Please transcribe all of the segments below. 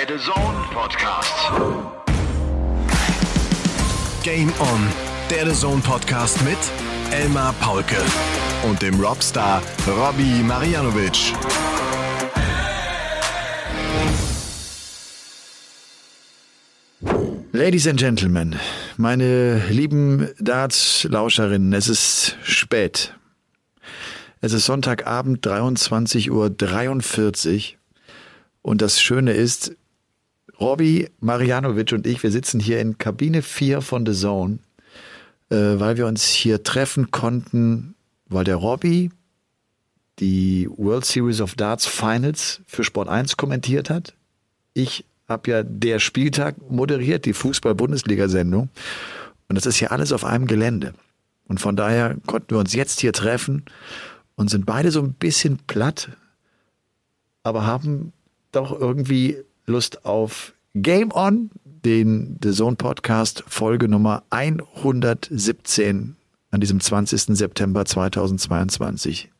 Der The Zone Podcast. Game On, der The Zone Podcast mit Elmar Paulke und dem Robstar Robbie Marianovic. Ladies and Gentlemen, meine lieben Darts-Lauscherinnen, es ist spät. Es ist Sonntagabend 23.43 Uhr und das Schöne ist, Robbie Marianovic und ich, wir sitzen hier in Kabine 4 von The Zone, äh, weil wir uns hier treffen konnten, weil der Robbie die World Series of Darts Finals für Sport 1 kommentiert hat. Ich habe ja der Spieltag moderiert, die Fußball-Bundesliga-Sendung. Und das ist hier alles auf einem Gelände. Und von daher konnten wir uns jetzt hier treffen und sind beide so ein bisschen platt, aber haben doch irgendwie Lust auf Game On, den The Zone Podcast Folge Nummer 117 an diesem 20. September 2022.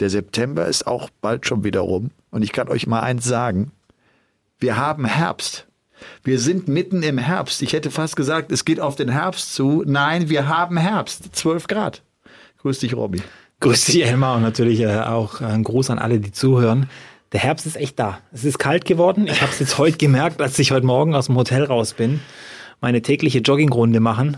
Der September ist auch bald schon wieder rum und ich kann euch mal eins sagen. Wir haben Herbst. Wir sind mitten im Herbst. Ich hätte fast gesagt, es geht auf den Herbst zu. Nein, wir haben Herbst. 12 Grad. Grüß dich, Robby. Grüß dich, Elmar, und natürlich äh, auch ein Gruß an alle, die zuhören. Der Herbst ist echt da. Es ist kalt geworden. Ich habe es jetzt heute gemerkt, als ich heute Morgen aus dem Hotel raus bin. Meine tägliche Joggingrunde machen.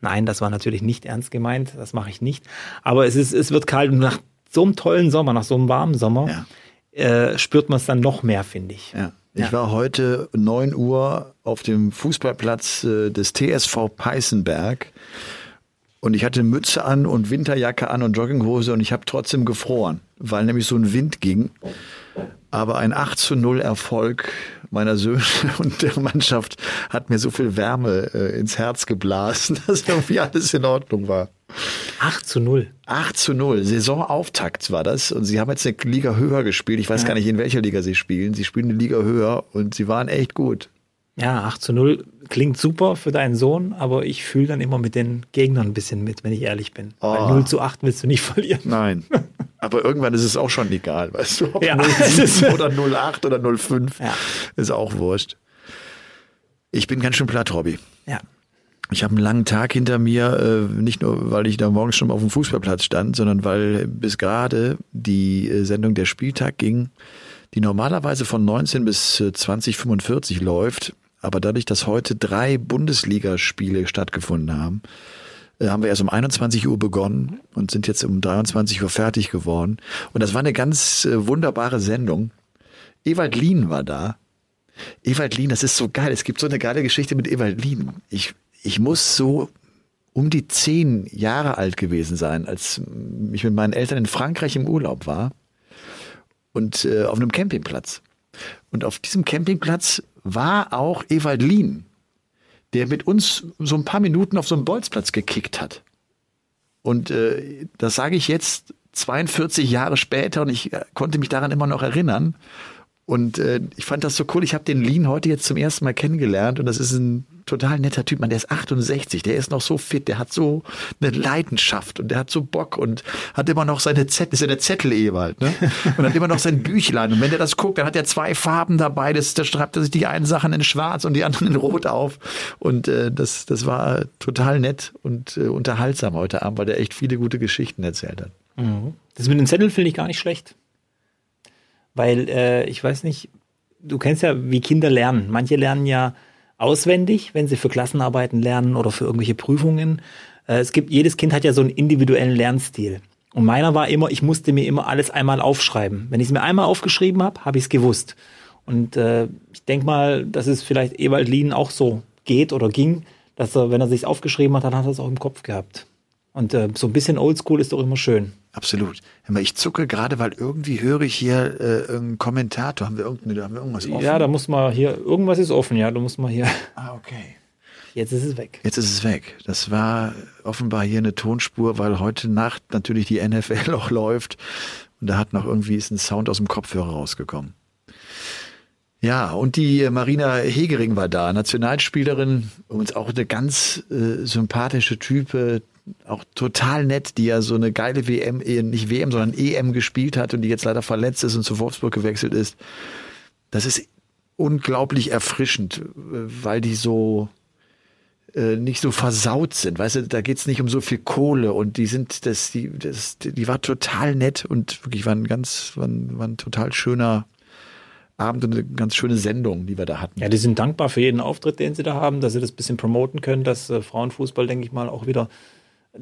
Nein, das war natürlich nicht ernst gemeint. Das mache ich nicht. Aber es ist, es wird kalt und nach so einem tollen Sommer, nach so einem warmen Sommer, ja. äh, spürt man es dann noch mehr, finde ich. Ja. Ich ja. war heute 9 Uhr auf dem Fußballplatz äh, des TSV Peißenberg und ich hatte Mütze an und Winterjacke an und Jogginghose und ich habe trotzdem gefroren, weil nämlich so ein Wind ging. Aber ein 8 zu 0 Erfolg meiner Söhne und der Mannschaft hat mir so viel Wärme äh, ins Herz geblasen, dass irgendwie alles in Ordnung war. 8 zu 0. 8 zu 0. Saisonauftakt war das. Und sie haben jetzt eine Liga höher gespielt. Ich weiß ja. gar nicht, in welcher Liga sie spielen. Sie spielen eine Liga höher und sie waren echt gut. Ja, 8 zu 0 klingt super für deinen Sohn, aber ich fühle dann immer mit den Gegnern ein bisschen mit, wenn ich ehrlich bin. Oh. Weil 0 zu 8 willst du nicht verlieren. Nein. Aber irgendwann ist es auch schon egal, weißt du, ob ja. 07 oder 08 oder 05 ja. ist auch wurscht. Ich bin ganz schön platt, Robby. Ja. Ich habe einen langen Tag hinter mir, äh, nicht nur, weil ich da morgens schon auf dem Fußballplatz stand, sondern weil bis gerade die äh, Sendung Der Spieltag ging, die normalerweise von 19 bis 2045 äh, läuft, aber dadurch, dass heute drei Bundesligaspiele stattgefunden haben, haben wir erst um 21 Uhr begonnen und sind jetzt um 23 Uhr fertig geworden. Und das war eine ganz äh, wunderbare Sendung. Ewald Lien war da. Ewald Lien, das ist so geil. Es gibt so eine geile Geschichte mit Ewald Lien. Ich, ich muss so um die zehn Jahre alt gewesen sein, als ich mit meinen Eltern in Frankreich im Urlaub war und äh, auf einem Campingplatz. Und auf diesem Campingplatz war auch Ewald Lien, der mit uns so ein paar Minuten auf so einem Bolzplatz gekickt hat. Und äh, das sage ich jetzt 42 Jahre später und ich äh, konnte mich daran immer noch erinnern. Und äh, ich fand das so cool. Ich habe den Lean heute jetzt zum ersten Mal kennengelernt und das ist ein total netter Typ. Man, der ist 68, der ist noch so fit, der hat so eine Leidenschaft und der hat so Bock und hat immer noch seine Zettel, ist ja der Zettel Ewald, ne? Und hat immer noch sein Büchlein. Und wenn der das guckt, dann hat er zwei Farben dabei. Das, da schreibt er sich die einen Sachen in Schwarz und die anderen in Rot auf. Und äh, das, das war total nett und äh, unterhaltsam heute Abend, weil der echt viele gute Geschichten erzählt hat. Mhm. Das mit den Zetteln finde ich gar nicht schlecht. Weil äh, ich weiß nicht, du kennst ja, wie Kinder lernen. Manche lernen ja auswendig, wenn sie für Klassenarbeiten lernen oder für irgendwelche Prüfungen. Äh, es gibt, jedes Kind hat ja so einen individuellen Lernstil. Und meiner war immer, ich musste mir immer alles einmal aufschreiben. Wenn ich es mir einmal aufgeschrieben habe, habe ich es gewusst. Und äh, ich denke mal, dass es vielleicht Ewald Lien auch so geht oder ging, dass er, wenn er sich aufgeschrieben hat, dann hat er es auch im Kopf gehabt. Und äh, so ein bisschen Oldschool ist doch immer schön. Absolut. Ich zucke gerade, weil irgendwie höre ich hier äh, irgendeinen Kommentator. Haben wir, irgendeine, haben wir irgendwas offen? Ja, da muss man hier, irgendwas ist offen, ja, da muss man hier. Ah, okay. Jetzt ist es weg. Jetzt ist es weg. Das war offenbar hier eine Tonspur, weil heute Nacht natürlich die NFL auch läuft. Und da hat noch irgendwie ist ein Sound aus dem Kopfhörer rausgekommen. Ja, und die Marina Hegering war da, Nationalspielerin, uns auch eine ganz äh, sympathische Type, auch total nett, die ja so eine geile WM, äh, nicht WM, sondern EM gespielt hat und die jetzt leider verletzt ist und zu Wolfsburg gewechselt ist. Das ist unglaublich erfrischend, weil die so äh, nicht so versaut sind. Weißt du, da geht's nicht um so viel Kohle und die sind, das, die, das, die war total nett und wirklich war ein ganz, war ein, war ein total schöner Abend und eine ganz schöne Sendung, die wir da hatten. Ja, die sind dankbar für jeden Auftritt, den sie da haben, dass sie das bisschen promoten können, dass äh, Frauenfußball, denke ich mal, auch wieder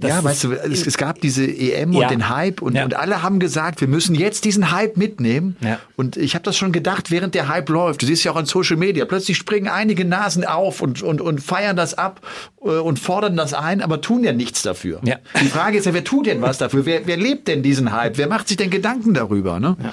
ja, weißt du, es, es, gab diese EM ja. und den Hype und, ja. und alle haben gesagt, wir müssen jetzt diesen Hype mitnehmen. Ja. Und ich habe das schon gedacht, während der Hype läuft. Du siehst ja auch an Social Media. Plötzlich springen einige Nasen auf und, und, und feiern das ab äh, und fordern das ein, aber tun ja nichts dafür. Ja. Die Frage ist ja, wer tut denn was dafür? Wer, wer lebt denn diesen Hype? Wer macht sich denn Gedanken darüber? Ne? Ja.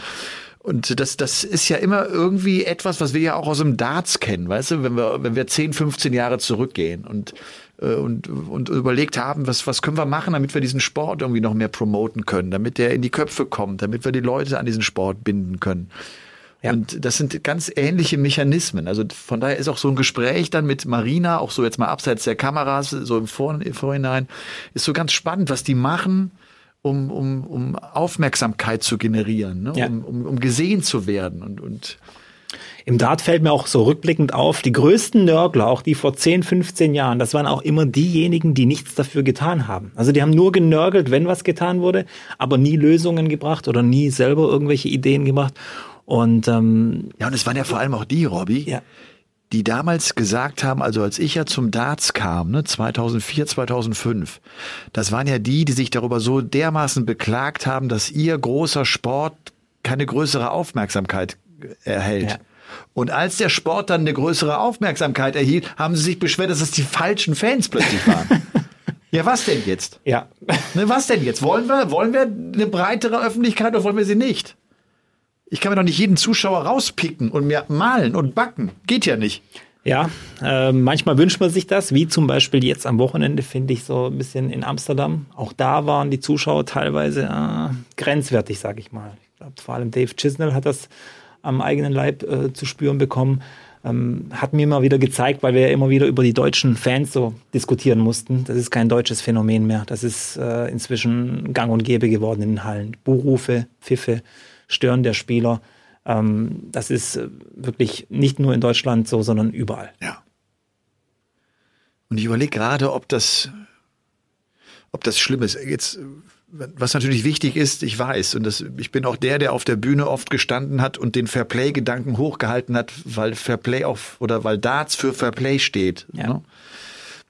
Und das, das ist ja immer irgendwie etwas, was wir ja auch aus dem Darts kennen, weißt du, wenn wir, wenn wir 10, 15 Jahre zurückgehen. Und äh, und, und überlegt haben, was, was können wir machen, damit wir diesen Sport irgendwie noch mehr promoten können, damit der in die Köpfe kommt, damit wir die Leute an diesen Sport binden können. Ja. Und das sind ganz ähnliche Mechanismen. Also von daher ist auch so ein Gespräch dann mit Marina, auch so jetzt mal abseits der Kameras, so im, Vor im Vorhinein, ist so ganz spannend, was die machen, um, um, um Aufmerksamkeit zu generieren, ne? Ja. um, um, um gesehen zu werden. Und, und im Dart fällt mir auch so rückblickend auf, die größten Nörgler, auch die vor 10, 15 Jahren, das waren auch immer diejenigen, die nichts dafür getan haben. Also die haben nur genörgelt, wenn was getan wurde, aber nie Lösungen gebracht oder nie selber irgendwelche Ideen gemacht. Und ähm, ja, und es waren ja vor allem auch die, Robby, ja. die damals gesagt haben, also als ich ja zum Darts kam, ne, 2004, 2005, das waren ja die, die sich darüber so dermaßen beklagt haben, dass ihr großer Sport keine größere Aufmerksamkeit erhält. Ja. Und als der Sport dann eine größere Aufmerksamkeit erhielt, haben sie sich beschwert, dass es die falschen Fans plötzlich waren. ja, was denn jetzt? Ja. Ne, was denn jetzt? Wollen wir, wollen wir eine breitere Öffentlichkeit oder wollen wir sie nicht? Ich kann mir doch nicht jeden Zuschauer rauspicken und mir malen und backen. Geht ja nicht. Ja, äh, manchmal wünscht man sich das, wie zum Beispiel jetzt am Wochenende, finde ich so ein bisschen in Amsterdam. Auch da waren die Zuschauer teilweise äh, grenzwertig, sage ich mal. Ich glaube, vor allem Dave Chisnell hat das am eigenen Leib äh, zu spüren bekommen. Ähm, hat mir immer wieder gezeigt, weil wir ja immer wieder über die deutschen Fans so diskutieren mussten. Das ist kein deutsches Phänomen mehr. Das ist äh, inzwischen gang und gäbe geworden in den Hallen. Buhrufe, Pfiffe, Stören der Spieler. Ähm, das ist äh, wirklich nicht nur in Deutschland so, sondern überall. Ja. Und ich überlege gerade, ob das, ob das schlimm ist. Jetzt was natürlich wichtig ist, ich weiß, und das, ich bin auch der, der auf der Bühne oft gestanden hat und den Fairplay-Gedanken hochgehalten hat, weil Fairplay auf oder weil Darts für Fairplay steht. Ja. Ne?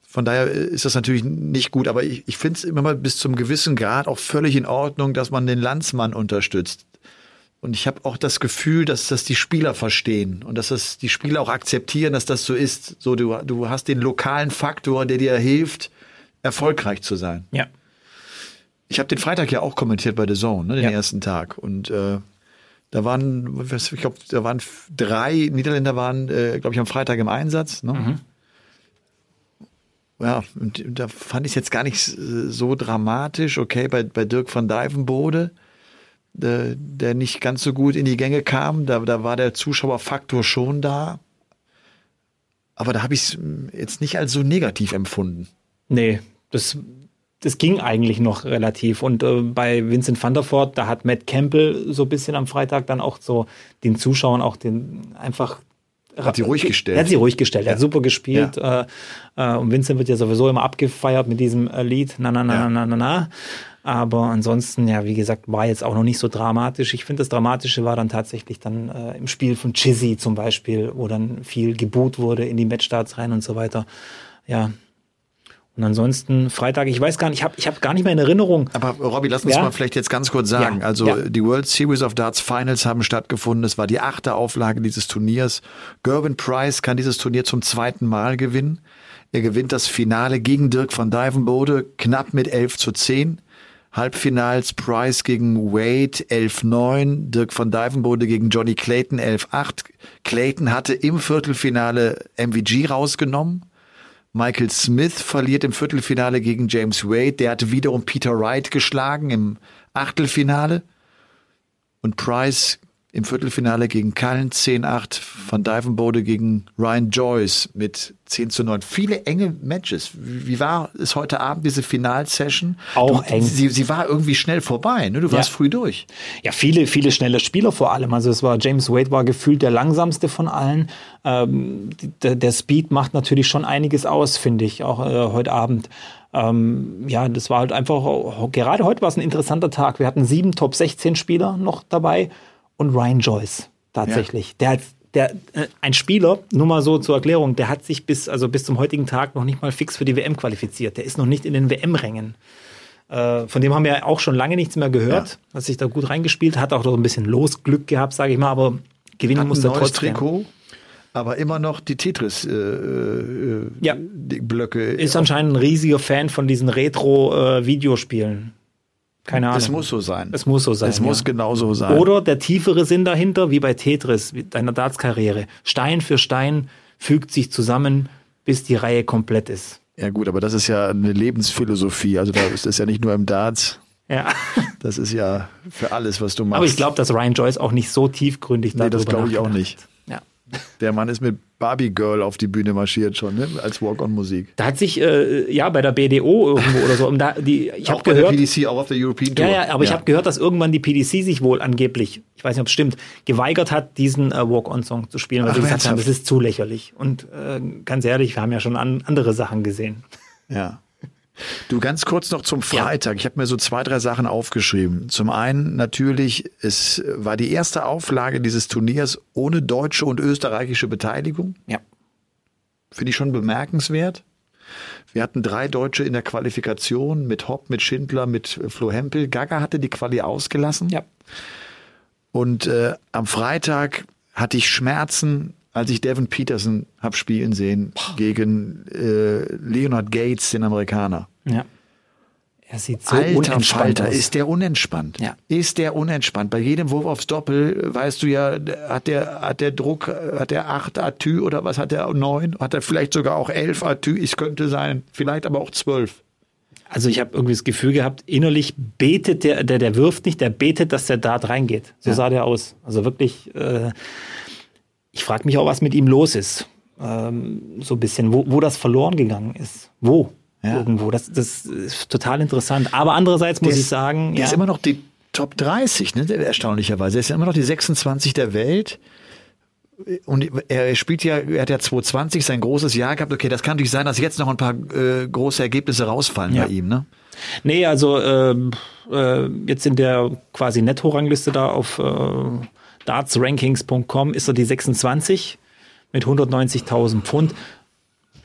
Von daher ist das natürlich nicht gut, aber ich, ich finde es immer mal bis zum gewissen Grad auch völlig in Ordnung, dass man den Landsmann unterstützt. Und ich habe auch das Gefühl, dass das die Spieler verstehen und dass das die Spieler auch akzeptieren, dass das so ist. So, du, du hast den lokalen Faktor, der dir hilft, erfolgreich zu sein. Ja ich habe den Freitag ja auch kommentiert bei The Zone, ne, den ja. ersten Tag. Und äh, da waren, ich glaube, da waren drei Niederländer waren, äh, glaube ich, am Freitag im Einsatz. Ne? Mhm. Ja, und da fand ich es jetzt gar nicht so dramatisch. Okay, bei, bei Dirk van Dijvenbode, der, der nicht ganz so gut in die Gänge kam, da, da war der Zuschauerfaktor schon da. Aber da habe ich es jetzt nicht als so negativ empfunden. Nee, das das ging eigentlich noch relativ. Und äh, bei Vincent van der Voort, da hat Matt Campbell so ein bisschen am Freitag dann auch so den Zuschauern auch den einfach hat sie ruhig gestellt. Er hat sie ruhig gestellt. Ja. Er hat super gespielt. Ja. Äh, äh, und Vincent wird ja sowieso immer abgefeiert mit diesem äh, Lied. Na, na, na, ja. na, na, na. Aber ansonsten, ja, wie gesagt, war jetzt auch noch nicht so dramatisch. Ich finde, das Dramatische war dann tatsächlich dann äh, im Spiel von Chizzy zum Beispiel, wo dann viel geboot wurde in die Matchstarts rein und so weiter. Ja, und ansonsten Freitag, ich weiß gar nicht, ich habe ich hab gar nicht mehr in Erinnerung. Aber Robby, lass uns ja? mal vielleicht jetzt ganz kurz sagen. Ja, also ja. die World Series of Darts Finals haben stattgefunden. Es war die achte Auflage dieses Turniers. Gervin Price kann dieses Turnier zum zweiten Mal gewinnen. Er gewinnt das Finale gegen Dirk van Dijvenbode knapp mit 11 zu 10. Halbfinals Price gegen Wade 11-9, Dirk van Dijvenbode gegen Johnny Clayton 11-8. Clayton hatte im Viertelfinale MVG rausgenommen. Michael Smith verliert im Viertelfinale gegen James Wade. Der hatte wiederum Peter Wright geschlagen im Achtelfinale. Und Price im Viertelfinale gegen Cullen 10-8, Van Dijvenbode gegen Ryan Joyce mit 10 zu 9. Viele enge Matches. Wie war es heute Abend, diese Finalsession? Auch du, eng. Sie, sie war irgendwie schnell vorbei, ne? Du warst Ja. früh durch. Ja, viele, viele schnelle Spieler vor allem. Also es war James Wade war gefühlt der langsamste von allen. Ähm, der, der Speed macht natürlich schon einiges aus, finde ich, auch äh, heute Abend. Ähm, ja, das war halt einfach, gerade heute war es ein interessanter Tag. Wir hatten sieben Top 16 Spieler noch dabei und Ryan Joyce tatsächlich. Der hat der, äh, ein Spieler, nur mal so zur Erklärung, der hat sich bis, also bis zum heutigen Tag noch nicht mal fix für die WM qualifiziert. Der ist noch nicht in den WM-Rängen. Äh, von dem haben wir auch schon lange nichts mehr gehört. Ja. Hat sich da gut reingespielt, hat auch noch ein bisschen Losglück gehabt, sage ich mal, aber gewinnen Hat muss ein neues trotzdem. Trikot, aber immer noch die Tetris äh, äh, Ja. Ist anscheinend ein riesiger Fan von diesen Retro-Videospielen. Keine Ahnung. es muss so sein. Es muss so sein. Es muss ja. genauso sein. Oder der tiefere Sinn dahinter, wie bei Tetris, deiner Darts-Karriere. Stein für Stein fügt sich zusammen, bis die Reihe komplett ist. Ja gut, aber das ist ja eine Lebensphilosophie. Also da ist das ja nicht nur im Darts. Ja. Das ist ja für alles, was du machst. Aber ich glaube, dass Ryan Joyce auch nicht so tiefgründig Nee, das darüber glaube ich auch nicht. Ja. Der Mann ist mit Barbie Girl auf die Bühne marschiert schon, ne? als Walk-on-Musik. Da hat sich, äh, ja, bei der BDO irgendwo oder so, um da, die, ich habe bei gehört, der PDC, auch auf der European Tour. ja, ja, aber ich habe gehört, dass irgendwann die PDC sich wohl angeblich, ich weiß nicht, ob es stimmt, geweigert hat, diesen äh, Walk-on-Song zu spielen, weil sie gesagt haben, das ist zu lächerlich. Und äh, ganz ehrlich, wir haben ja schon an, andere Sachen gesehen. Ja. Du, ganz kurz noch zum Freitag. Ich habe mir so zwei, drei Sachen aufgeschrieben. Zum einen natürlich, es war die erste Auflage dieses Turniers ohne deutsche und österreichische Beteiligung. Ja. Finde ich schon bemerkenswert. Wir hatten drei Deutsche in der Qualifikation mit Hopp, mit Schindler, mit äh, Flo Hempel. Gaga hatte die Quali ausgelassen. Ja. Und äh, am Freitag hatte ich Schmerzen, als ich Devin Peterson hab spielen sehen gegen äh, Leonard Gates, den Amerikaner. Ja. Er sieht so Alter unentspannt Falter, aus. ist der unentspannt. Ja. Ist der unentspannt. Bei jedem Wurf aufs Doppel, äh, weißt du ja, hat der, hat der Druck, äh, hat der acht Atü oder was hat der neun? Hat er vielleicht sogar auch elf Atü? Es könnte sein, vielleicht aber auch zwölf. Also ich habe irgendwie das Gefühl gehabt, innerlich betet der, der, der wirft nicht, der betet, dass der Dart reingeht. So Ja. sah der aus. Also wirklich, äh, ich frage mich auch, was mit ihm los ist. Ähm, so ein bisschen, wo, wo das verloren gegangen ist. Wo? Ja. Irgendwo. Das, das ist total interessant. Aber andererseits muss Der ich ist- sagen, Der ja, ist immer noch die Top 30, ne? Erstaunlicherweise. Er ist ja immer noch die 26 der Welt. Und er spielt ja, er hat ja 2020 sein großes Jahr gehabt. Okay, das kann natürlich sein, dass jetzt noch ein paar äh, große Ergebnisse rausfallen Ja. bei ihm, ne? Nee, also ähm, äh, jetzt in der quasi Netto-Rangliste da auf äh, dartsrankings.com ist er die 26 mit 190.000 Pfund.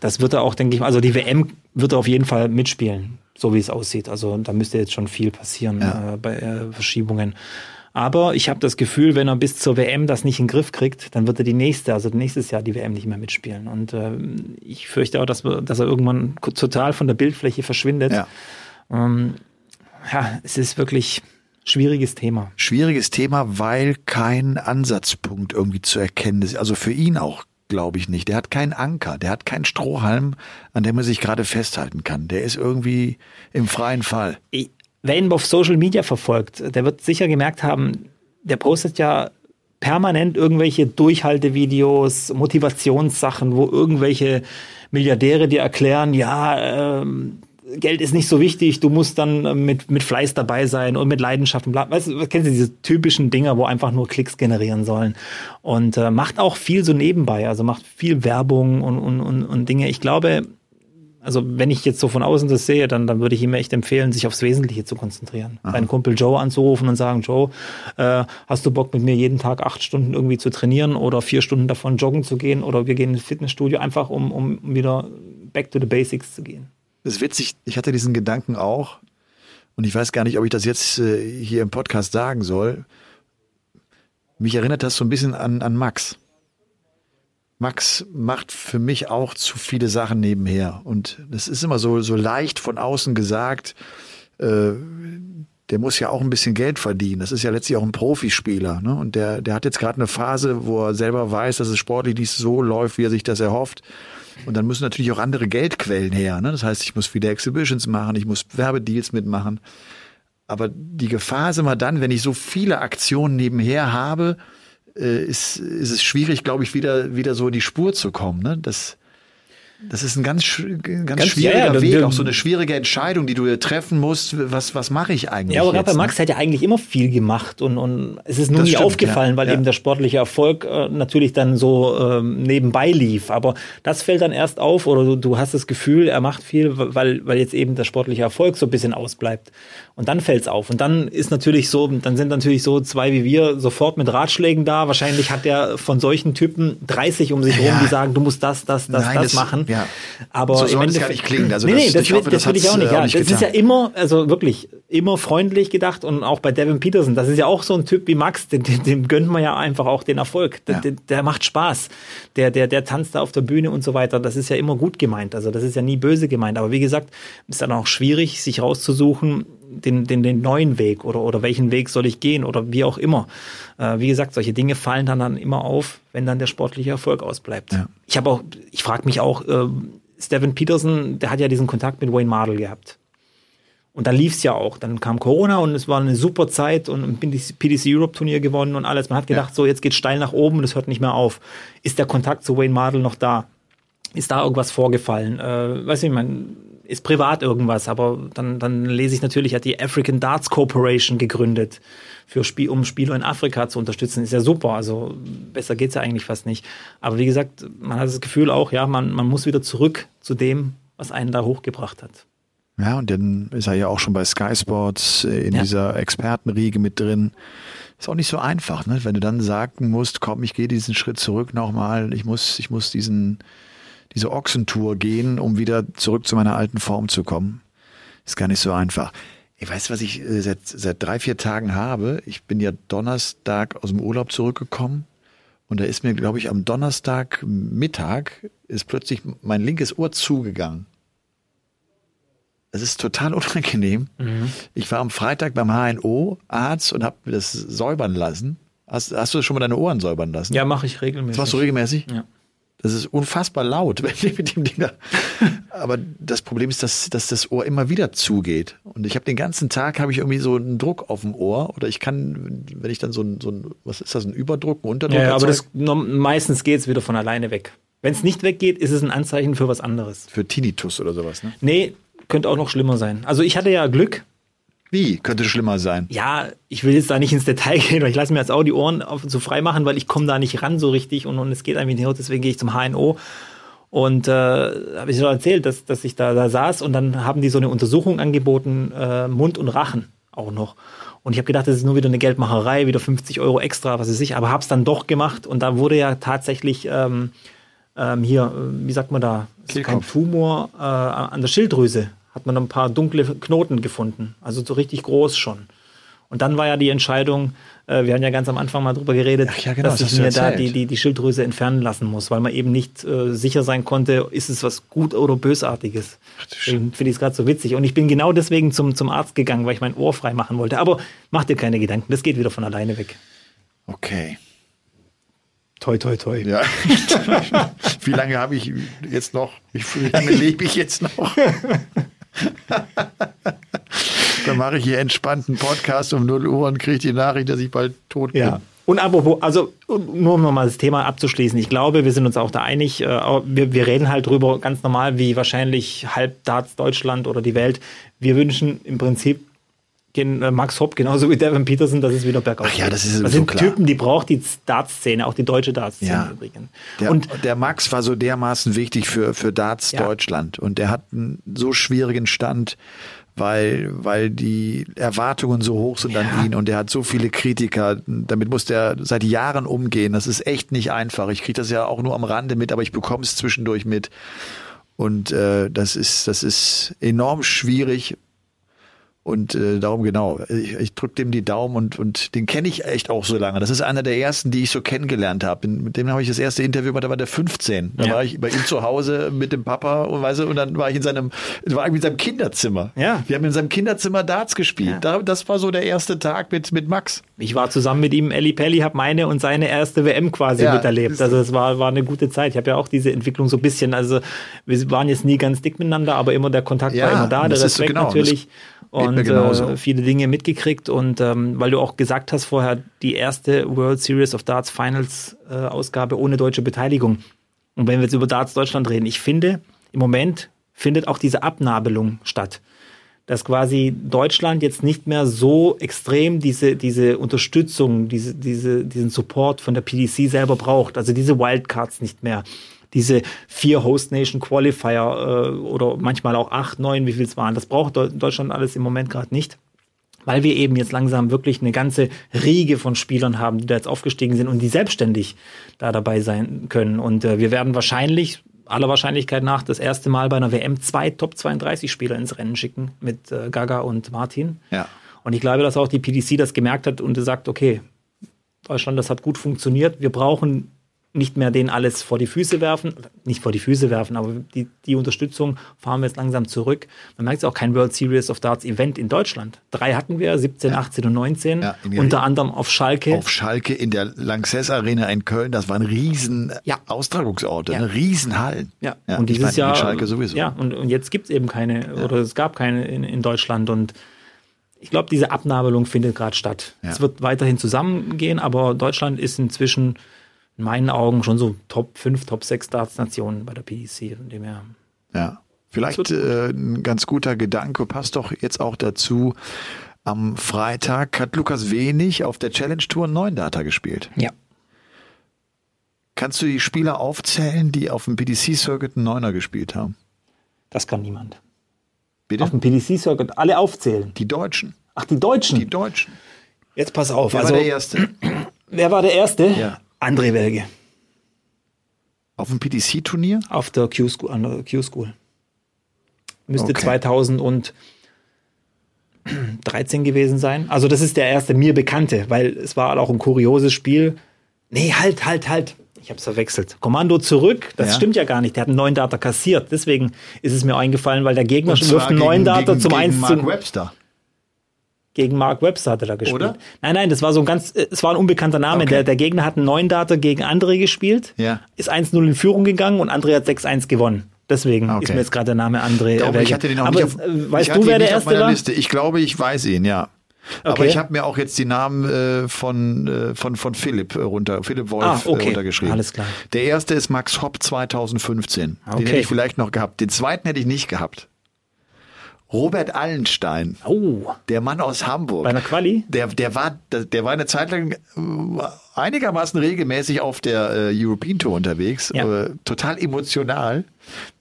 Das wird er auch, denke ich mal, also die WM wird er auf jeden Fall mitspielen, so wie es aussieht. Also da müsste jetzt schon viel passieren Ja. äh, bei äh, Verschiebungen. Aber ich habe das Gefühl, wenn er bis zur WM das nicht in den Griff kriegt, dann wird er die nächste, also nächstes Jahr die WM nicht mehr mitspielen. Und ähm, ich fürchte auch, dass, wir, dass er irgendwann total von der Bildfläche verschwindet. Ja. Ähm, ja, es ist wirklich schwieriges Thema. Schwieriges Thema, weil kein Ansatzpunkt irgendwie zu erkennen ist. Also für ihn auch, glaube ich nicht. Der hat keinen Anker, der hat keinen Strohhalm, an dem er sich gerade festhalten kann. Der ist irgendwie im freien Fall. Ich, wer ihn auf Social Media verfolgt, der wird sicher gemerkt haben, der postet ja permanent irgendwelche Durchhaltevideos, Motivationssachen, wo irgendwelche Milliardäre dir erklären, ja, ähm, Geld ist nicht so wichtig, du musst dann äh, mit, mit Fleiß dabei sein und mit Leidenschaft und bla. Weißt du, kennst du diese typischen Dinger, wo einfach nur Klicks generieren sollen? Und äh, macht auch viel so nebenbei, also macht viel Werbung und, und, und, und Dinge. Ich glaube, also wenn ich jetzt so von außen das sehe, dann, dann würde ich ihm echt empfehlen, sich aufs Wesentliche zu konzentrieren. Seinen Kumpel Joe anzurufen und sagen, Joe, äh, hast du Bock mit mir jeden Tag acht Stunden irgendwie zu trainieren oder vier Stunden davon joggen zu gehen oder wir gehen ins Fitnessstudio, einfach um, um wieder back to the basics zu gehen. Das ist witzig, ich hatte diesen Gedanken auch und ich weiß gar nicht, ob ich das jetzt äh, hier im Podcast sagen soll. Mich erinnert das so ein bisschen an, an Max. Max macht für mich auch zu viele Sachen nebenher. Und das ist immer so, so leicht von außen gesagt, äh, der muss ja auch ein bisschen Geld verdienen. Das ist ja letztlich auch ein Profispieler. Ne? Und der, der hat jetzt gerade eine Phase, wo er selber weiß, dass es sportlich nicht so läuft, wie er sich das erhofft. Und dann müssen natürlich auch andere Geldquellen her. Ne? Das heißt, ich muss viele Exhibitions machen, ich muss Werbedeals mitmachen. aber die Gefahr ist immer dann, wenn ich so viele Aktionen nebenher habe, äh, ist, ist es schwierig, glaube ich, wieder, wieder so in die Spur zu kommen. Ne? Das, das ist ein ganz, ganz, ganz schwieriger ja, ja, Weg, wir- auch so eine schwierige Entscheidung, die du hier treffen musst. Was, was mache ich eigentlich? Ja, aber bei ne? Max hat ja eigentlich immer viel gemacht und, und es ist nur Das nie stimmt, aufgefallen, ja, weil eben der sportliche Erfolg äh, natürlich dann so ähm, nebenbei lief. Aber das fällt dann erst auf oder du, du hast das Gefühl, er macht viel, weil, weil jetzt eben der sportliche Erfolg so ein bisschen ausbleibt. Und dann fällt's auf. Und dann ist natürlich so, dann sind natürlich so zwei wie wir sofort mit Ratschlägen da. Wahrscheinlich hat er von solchen Typen 30 um sich Ja. rum, die sagen, du musst das, das, das, Nein, das, das- machen. Ja. Aber So soll es gar nicht klingen. Also nee, nee, das- das, ich will, hoffe, das das will ich auch nicht. äh, Ja, nicht das ist ja getan. immer, also wirklich, immer freundlich gedacht und auch bei Devin Peterson, das ist ja auch so ein Typ wie Max, dem, dem, dem gönnt man ja einfach auch den Erfolg. Der, Ja. der, der macht Spaß. Der, der, der tanzt da auf der Bühne und so weiter. Das ist ja immer gut gemeint. Also das ist ja nie böse gemeint. Aber wie gesagt, ist dann auch schwierig, sich rauszusuchen, den, den, den neuen Weg oder, oder welchen Weg soll ich gehen oder wie auch immer. Äh, wie gesagt, solche Dinge fallen dann, dann immer auf, wenn dann der sportliche Erfolg ausbleibt. Ja. Ich habe auch, ich frage mich auch, äh, Steven Peterson, der hat ja diesen Kontakt mit Wayne Mardell gehabt. Und dann lief's ja auch. Dann kam Corona und es war eine super Zeit und ein PDC Europe Turnier gewonnen und alles. Man hat gedacht, so jetzt geht's steil nach oben und es hört nicht mehr auf. Ist der Kontakt zu Wayne Mardell noch da? Ist da irgendwas vorgefallen? Äh, weiß nicht, man ist privat irgendwas, aber dann, dann lese ich natürlich, hat die African Darts Corporation gegründet, für Spiel, um Spieler in Afrika zu unterstützen. Ist ja super. Also besser geht's ja eigentlich fast nicht. Aber wie gesagt, man hat das Gefühl auch, ja, man, man muss wieder zurück zu dem, was einen da hochgebracht hat. Ja, und dann ist er ja auch schon bei Sky Sports äh, in Ja. dieser Expertenriege mit drin. Ist auch nicht so einfach, ne? wenn du dann sagen musst, komm, ich gehe diesen Schritt zurück nochmal, ich muss, ich muss diesen, diese Ochsentour gehen, um wieder zurück zu meiner alten Form zu kommen. Ist gar nicht so einfach. Ich weiß, was ich äh, seit, seit drei, vier Tagen habe. Ich bin ja Donnerstag aus dem Urlaub zurückgekommen und da ist mir, glaube ich, am Donnerstag Mittag ist plötzlich mein linkes Ohr zugegangen. Es ist total unangenehm. Ich war am Freitag beim HNO-Arzt und habe mir das säubern lassen. Hast, hast du schon mal deine Ohren säubern lassen? Ja, mache ich regelmäßig. Das machst du regelmäßig? Ja. Das ist unfassbar laut, wenn ich mit dem Ding da. Aber das Problem ist, dass, dass das Ohr immer wieder zugeht. Und ich habe den ganzen Tag habe ich irgendwie so einen Druck auf dem Ohr oder ich kann, wenn ich dann so ein, so ein was ist das, ein Überdruck, ein Unterdruck? Ja, ja, aber das, meistens geht's wieder von alleine weg. Wenn es nicht weggeht, ist es ein Anzeichen für was anderes. für Tinnitus oder sowas, ne? Nee, könnte auch noch schlimmer sein. Also ich hatte ja Glück. Wie? Könnte schlimmer sein. Ja, ich will jetzt da nicht ins Detail gehen, weil ich lasse mir jetzt auch die Ohren auf, so frei machen, weil ich komme da nicht ran so richtig und, und es geht einfach nicht, deswegen gehe ich zum HNO. Und äh, habe ich schon erzählt, dass, dass ich da, da saß und dann haben die so eine Untersuchung angeboten, äh, Mund und Rachen auch noch. Und ich habe gedacht, das ist nur wieder eine Geldmacherei, wieder 50 Euro extra, was weiß ich, aber habe es dann doch gemacht und da wurde ja tatsächlich ähm, ähm, hier, äh, wie sagt man da, kein. Tumor äh, an der Schilddrüse, hat man ein paar dunkle Knoten gefunden, also so richtig groß schon. Und dann war ja die Entscheidung, äh, wir haben ja ganz am Anfang mal drüber geredet, ja, genau, dass das ich mir da die, die, die Schilddrüse entfernen lassen muss, weil man eben nicht äh, sicher sein konnte, ist es was gut oder bösartiges. Finde ich es gerade so witzig. Und ich bin genau deswegen zum, zum Arzt gegangen, weil ich mein Ohr frei machen wollte. Aber mach dir keine Gedanken, das geht wieder von alleine weg. Okay. Toi, toi, toi. Ja. Wie lange habe ich jetzt noch? Wie lange lebe ich jetzt noch? Dann mache ich hier entspannten Podcast um 0 Uhr und kriege die Nachricht, dass ich bald tot bin. Ja. Und apropos, also nur um nochmal das Thema abzuschließen, ich glaube, wir sind uns auch da einig, äh, wir, wir reden halt drüber ganz normal, wie wahrscheinlich halb Darts Deutschland oder die Welt. Wir wünschen im Prinzip Max Hopp genauso wie Devin Peterson, dass es wieder bergauf Ach ja, das ist Das sind klar. Typen, die braucht die Darts-Szene, auch die deutsche Darts-Szene Ja. übrigens. Der, Und der Max war so dermaßen wichtig für, für Darts Ja. Deutschland und der hat einen so schwierigen Stand, weil, weil die Erwartungen so hoch sind an ihn und er hat so viele Kritiker. Damit muss der seit Jahren umgehen. Das ist echt nicht einfach. Ich kriege das ja auch nur am Rande mit, aber ich bekomme es zwischendurch mit. Und äh, das ist, das ist enorm schwierig. Und äh, darum genau, ich, ich drücke dem die Daumen und, und den kenne ich echt auch so lange. Das ist einer der ersten, die ich so kennengelernt habe. Mit dem habe ich das erste Interview gemacht, da war der 15. Da Ja. war ich bei ihm zu Hause mit dem Papa und weißt du, und dann war ich in seinem, war ich in seinem Kinderzimmer. Ja. Wir haben in seinem Kinderzimmer Darts gespielt. Ja. Da, das war so der erste Tag mit, mit Max. Ich war zusammen mit ihm, Elli Pelli, habe meine und seine erste WM quasi Ja, miterlebt. Also es war, war eine gute Zeit. Ich habe ja auch diese Entwicklung so ein bisschen, also wir waren jetzt nie ganz dick miteinander, aber immer der Kontakt Ja, war immer da, der Respekt genau, natürlich. Und äh, viele Dinge mitgekriegt. Und ähm, weil du auch gesagt hast vorher, die erste World Series of Darts Finals äh, Ausgabe ohne deutsche Beteiligung. Und wenn wir jetzt über Darts Deutschland reden, ich finde, im Moment findet auch diese Abnabelung statt dass quasi Deutschland jetzt nicht mehr so extrem diese, diese Unterstützung, diese, diese, diesen Support von der PDC selber braucht. Also diese Wildcards nicht mehr. Diese vier Host Nation Qualifier äh, oder manchmal auch acht, neun, wie viel es waren. Das braucht Deu- Deutschland alles im Moment gerade nicht. Weil wir eben jetzt langsam wirklich eine ganze Riege von Spielern haben, die da jetzt aufgestiegen sind und die selbstständig da dabei sein können. Und äh, wir werden wahrscheinlich, aller Wahrscheinlichkeit nach, das erste Mal bei einer WM zwei Top 32 Spieler ins Rennen schicken mit äh, Gaga und Martin. Ja. Und ich glaube, dass auch die PDC das gemerkt hat und sagt, okay, Deutschland, das hat gut funktioniert. Wir brauchen nicht mehr denen alles vor die Füße werfen, nicht vor die Füße werfen, aber die, die Unterstützung fahren wir jetzt langsam zurück. Man merkt es auch kein World Series of Darts Event in Deutschland. Drei hatten wir, 17, 18 und 19, Ja, unter anderem auf Schalke. Auf Schalke in der Lanxess Arena in Köln, das waren riesen Ja. Austragungsorte, Ja. ne? Riesenhallen. Ja, Ja, und dieses meine, Jahr. Schalke sowieso. Ja, und, und jetzt gibt es eben keine, oder es gab keine in, in Deutschland. Und ich glaube, diese Abnabelung findet gerade statt. Ja. Es wird weiterhin zusammengehen, aber Deutschland ist inzwischen in meinen Augen schon so Top 5, Top 6 Darts-Nationen bei der PDC. Von dem her. Ja. Vielleicht äh, ein ganz guter Gedanke, passt doch jetzt auch dazu. Am Freitag hat Lukas Wenig auf der Challenge Tour 9 Data gespielt. Ja. Kannst du die Spieler aufzählen, die auf dem PDC-Circuit einen Neuner gespielt haben? Das kann niemand. Bitte? Auf dem PDC-Circuit alle aufzählen. Die Deutschen. Ach, die Deutschen. Die Deutschen. Jetzt pass auf. Wer also, war der Erste? wer war der Erste? Ja. André Welge. Auf dem PDC-Turnier? Auf der Q-School. An der Q-School. Müsste Okay. 2013 gewesen sein. Also das ist der erste mir bekannte, weil es war auch ein kurioses Spiel. Nee, halt, halt, halt. Ich habe es verwechselt. Kommando zurück, das Ja. stimmt ja gar nicht. Der hat einen neuen Data kassiert. Deswegen ist es mir eingefallen, weil der Gegner wirft einen neuen Data gegen- zum gegen 1 Mark zu Webster. Gegen Mark Webster hat er da gespielt. Oder? Nein, nein, das war so ein ganz, äh, es war ein unbekannter Name. Okay. Der, der Gegner hat einen neuen Data gegen André gespielt, Ja. ist 1-0 in Führung gegangen und André hat 6-1 gewonnen. Deswegen Okay. ist mir jetzt gerade der Name André. Glaube, ich hatte den auch Aber nicht auf, äh, ich weißt hatte du, wer der auf Erste meiner war? Liste. Ich glaube, ich weiß ihn, ja. Aber Okay. ich habe mir auch jetzt die Namen äh, von, äh, von, von Philipp äh, runter, Philipp Wolf Ah, okay. äh, runtergeschrieben. Alles klar. Der erste ist Max Hopp 2015. Den Okay. hätte ich vielleicht noch gehabt. Den zweiten hätte ich nicht gehabt. Robert Allenstein, Oh, der Mann aus Hamburg. bei einer Quali? Der, der, war, der, war eine Zeit lang äh, einigermaßen regelmäßig auf der äh, European Tour unterwegs, Ja. äh, total emotional.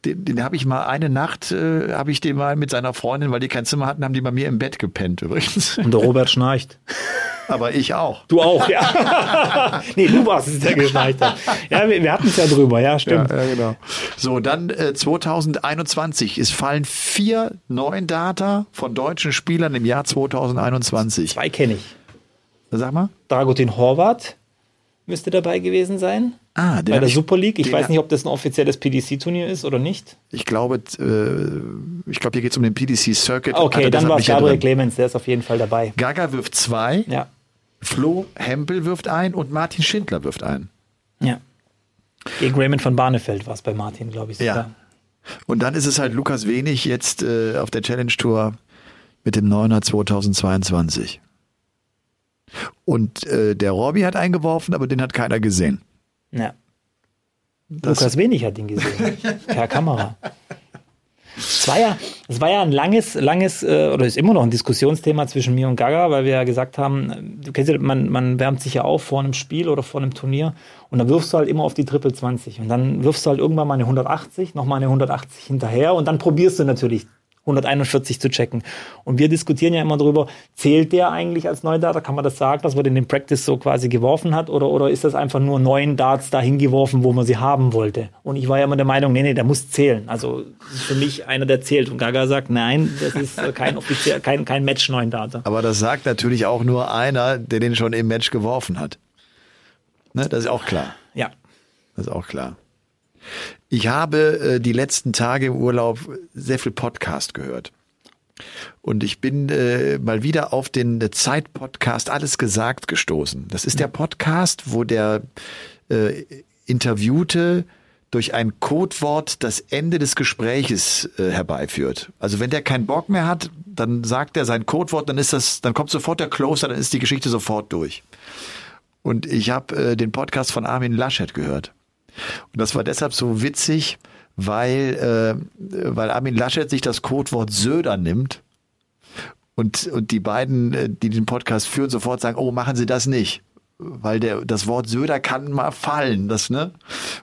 Den, den habe ich mal eine Nacht, äh, habe ich den mal mit seiner Freundin, weil die kein Zimmer hatten, haben die bei mir im Bett gepennt übrigens. Und der Robert schnarcht. Aber ich auch. Du auch, ja. nee, du warst es, der geschnarcht hat. Ja, wir, wir hatten es ja drüber, ja, stimmt. genau. So, dann äh, 2021. Es fallen vier neuen Data von deutschen Spielern im Jahr 2021. Zwei kenne ich. Sag mal. Dragutin Horvath müsste dabei gewesen sein. Ah, den bei der ich- Super League. Ich weiß nicht, ob das ein offizielles PDC-Turnier ist oder nicht. Ich glaube, äh, ich glaube, hier geht es um den PDC Circuit. Okay, das dann war es ja Gabriel drin. Clemens, der ist auf jeden Fall dabei. Gaga wirft zwei, Ja, Flo Hempel wirft ein und Martin Schindler wirft ein. ja. Gegen Raymond von Barnefeld war es bei Martin, glaube ich. Ja. sogar. Und dann ist es halt Lukas Wenig jetzt äh, auf der Challenge Tour mit dem Neuner 2022. Und äh, der Robby hat eingeworfen, aber den hat keiner gesehen. ja. Das- Lukas Wenig hat ihn gesehen. per Kamera. Es war ja, es war ja ein langes, langes, äh, oder ist immer noch ein Diskussionsthema zwischen mir und Gaga, weil wir ja gesagt haben, du kennst ja, man, man wärmt sich ja auf vor einem Spiel oder vor einem Turnier und dann wirfst du halt immer auf die Triple 20 und dann wirfst du halt irgendwann mal eine 180, nochmal eine 180 hinterher und dann probierst du natürlich 141 zu checken. Und wir diskutieren ja immer drüber, zählt der eigentlich als Neudata? Kann man das sagen, dass man den in Practice so quasi geworfen hat? Oder, oder ist das einfach nur neun Darts dahin geworfen, wo man sie haben wollte? Und ich war ja immer der Meinung, nee, nee, der muss zählen. Also für mich einer, der zählt. Und Gaga sagt, nein, das ist äh, kein offiziell, kein, kein Match neun Data. Aber das sagt natürlich auch nur einer, der den schon im Match geworfen hat. Ne, das ist auch klar. Ja. Das ist auch klar. Ich habe äh, die letzten Tage im Urlaub sehr viel Podcast gehört. Und ich bin äh, mal wieder auf den Zeit-Podcast Alles gesagt gestoßen. Das ist der Podcast, wo der äh, Interviewte durch ein Codewort das Ende des Gespräches äh, herbeiführt. Also wenn der keinen Bock mehr hat, dann sagt er sein Codewort, dann ist das, dann kommt sofort der Closer, dann ist die Geschichte sofort durch. Und ich habe äh, den Podcast von Armin Laschet gehört. Und das war deshalb so witzig, weil, äh, weil Armin Laschet sich das Codewort Söder nimmt und, und die beiden, äh, die den Podcast führen, sofort sagen, oh, machen Sie das nicht weil der, das Wort Söder kann mal fallen, das, ne?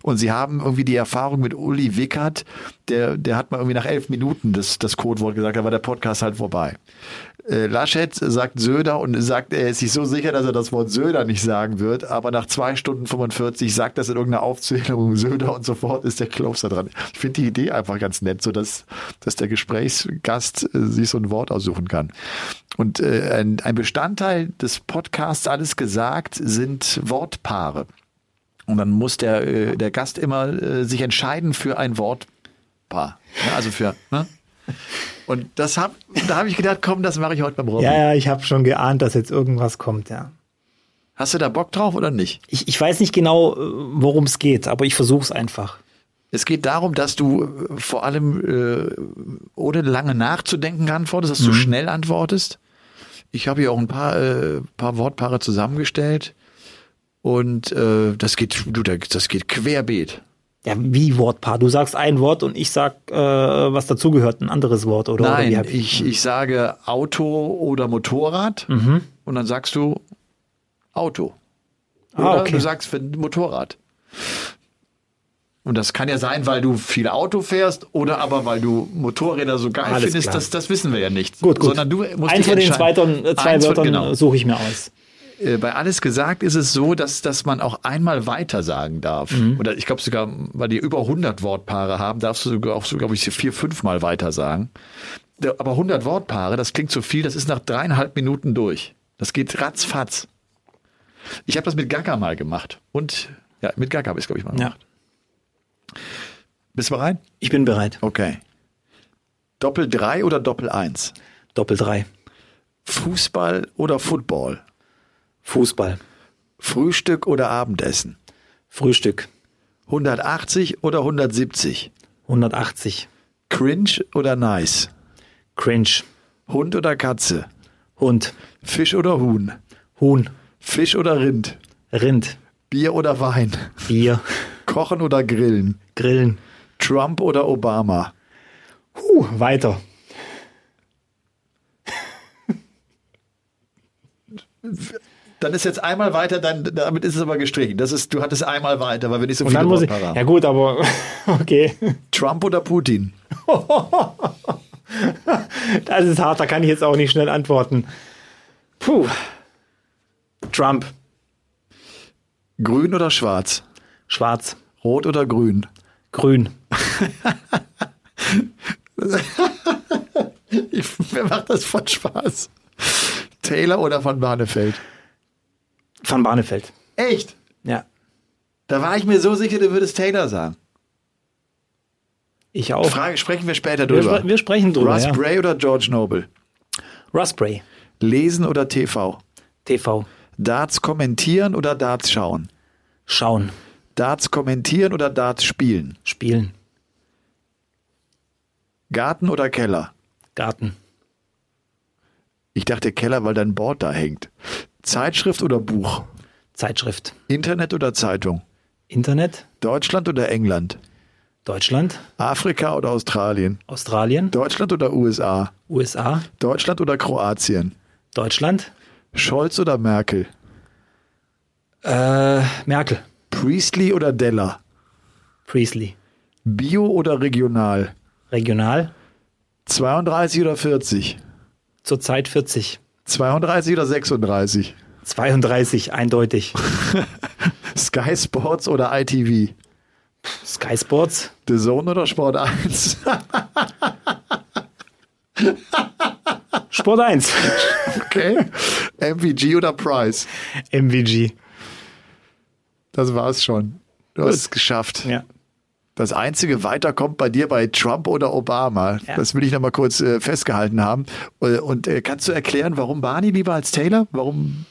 Und sie haben irgendwie die Erfahrung mit Uli Wickert, der, der hat mal irgendwie nach elf Minuten das, das Codewort gesagt, da war der Podcast halt vorbei. Äh, Laschet sagt Söder und sagt, er ist sich so sicher, dass er das Wort Söder nicht sagen wird, aber nach zwei Stunden 45 sagt das in irgendeiner Aufzählung Söder und sofort ist der Closer dran. Ich finde die Idee einfach ganz nett, so dass, dass der Gesprächsgast äh, sich so ein Wort aussuchen kann. Und äh, ein, ein Bestandteil des Podcasts Alles gesagt sind Wortpaare. Und dann muss der, äh, der Gast immer äh, sich entscheiden für ein Wortpaar. Ja, also für, ne? Und das hab, da habe ich gedacht, komm, das mache ich heute beim Robin. Ja, ja, ich habe schon geahnt, dass jetzt irgendwas kommt, ja. Hast du da Bock drauf oder nicht? Ich, ich weiß nicht genau, äh, worum es geht, aber ich versuche es einfach. Es geht darum, dass du äh, vor allem äh, ohne lange nachzudenken antwortest, dass du schnell antwortest. Ich habe hier auch ein paar, äh, paar Wortpaare zusammengestellt und äh, das geht, du, das geht querbeet. Ja, wie Wortpaar? Du sagst ein Wort und ich sag, äh, was dazugehört, ein anderes Wort, oder? Nein, oder ich, ich sage Auto oder Motorrad und dann sagst du Auto. Oder Ah, okay. du sagst Motorrad. Und das kann ja sein, weil du viel Auto fährst oder aber weil du Motorräder so geil Alles findest, das, das wissen wir ja nicht. Gut, gut. Sondern du musst Eins von den zwei, äh, zwei Wörtern genau. suche ich mir aus. Äh, Bei alles gesagt ist es so, dass, dass man auch einmal weiter sagen darf. Mhm. Oder ich glaube sogar, weil die über 100 Wortpaare haben, darfst du sogar auch, so, glaube ich, vier, fünf Mal weiter sagen. Aber 100 Wortpaare, das klingt so viel, das ist nach dreieinhalb Minuten durch. Das geht ratzfatz. Ich habe das mit Gaga mal gemacht. Und ja, mit Gaga habe ich es, glaube ich, mal Ja. gemacht. Bist du bereit? Ich bin bereit. Okay. Doppel 3 oder Doppel 1? Doppel drei. Fußball oder Football? Fußball. Frühstück oder Abendessen? Frühstück. 180 oder 170? 180. Cringe oder nice? Cringe. Hund oder Katze? Hund. Fisch oder Huhn? Huhn. Fisch oder Rind? Rind. Bier oder Wein? Bier. Kochen oder Grillen? Grillen. Trump oder Obama? Huh, weiter. Dann ist jetzt einmal weiter, dann, damit ist es aber gestrichen. Das ist, du hattest einmal weiter, weil wir nicht so Und viele dann muss ich. Wortpaare haben. Ja gut, aber okay. Trump oder Putin? Das ist hart, da kann ich jetzt auch nicht schnell antworten. Puh. Trump. Grün oder schwarz? Schwarz. Rot oder grün? Grün. Ich, wer macht das von Spaß? Taylor oder von Barnefeld? Van Barneveld. Echt? Ja. Da war ich mir so sicher, du würdest Taylor sagen. Ich auch. Frage, sprechen wir später wir, drüber. spre wir sprechen drüber. Russ ja. Bray oder George Noble? Russbray. Lesen oder TV? TV. Darts kommentieren oder Darts schauen? Schauen. Darts kommentieren oder Darts spielen? Spielen. Garten oder Keller? Garten. Ich dachte Keller, weil dein Board da hängt. Zeitschrift oder Buch? Zeitschrift. Internet oder Zeitung? Internet. Deutschland oder England? Deutschland. Afrika oder Australien? Australien. Deutschland oder USA? USA. Deutschland oder Kroatien? Deutschland. Scholz oder Merkel? Äh, Merkel. Priestley oder Della? Priestley. Bio oder regional? Regional. 32 oder 40? Zurzeit 40. 32 oder 36? 32, eindeutig. Sky Sports oder ITV? Sky Sports. The Zone oder Sport 1? Sport 1. Okay. MVG oder Price? MVG. Das war's schon. Du hast es geschafft. Ja. Das einzige Weiterkommt bei dir bei Trump oder Obama. Ja. Das will ich noch mal kurz äh, festgehalten haben. Äh, Und äh, kannst du erklären, warum Barney lieber als Taylor? Warum?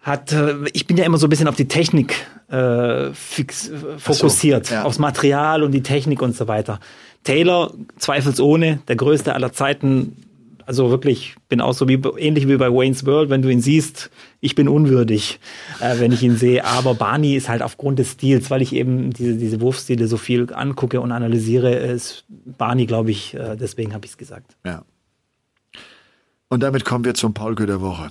hat, äh, ich bin ja immer so ein bisschen auf die Technik äh, fix, fokussiert, ja. aufs Material und die Technik und so weiter. Taylor, zweifelsohne, der größte aller Zeiten. Also wirklich, bin auch so wie ähnlich wie bei Wayne's World, wenn du ihn siehst, ich bin unwürdig, äh, wenn ich ihn sehe. Aber Barney ist halt aufgrund des Stils, weil ich eben diese, diese Wurfstile so viel angucke und analysiere, ist Barney, glaube ich, äh, deswegen habe ich es gesagt. Ja. Und damit kommen wir zum Paulke der Woche.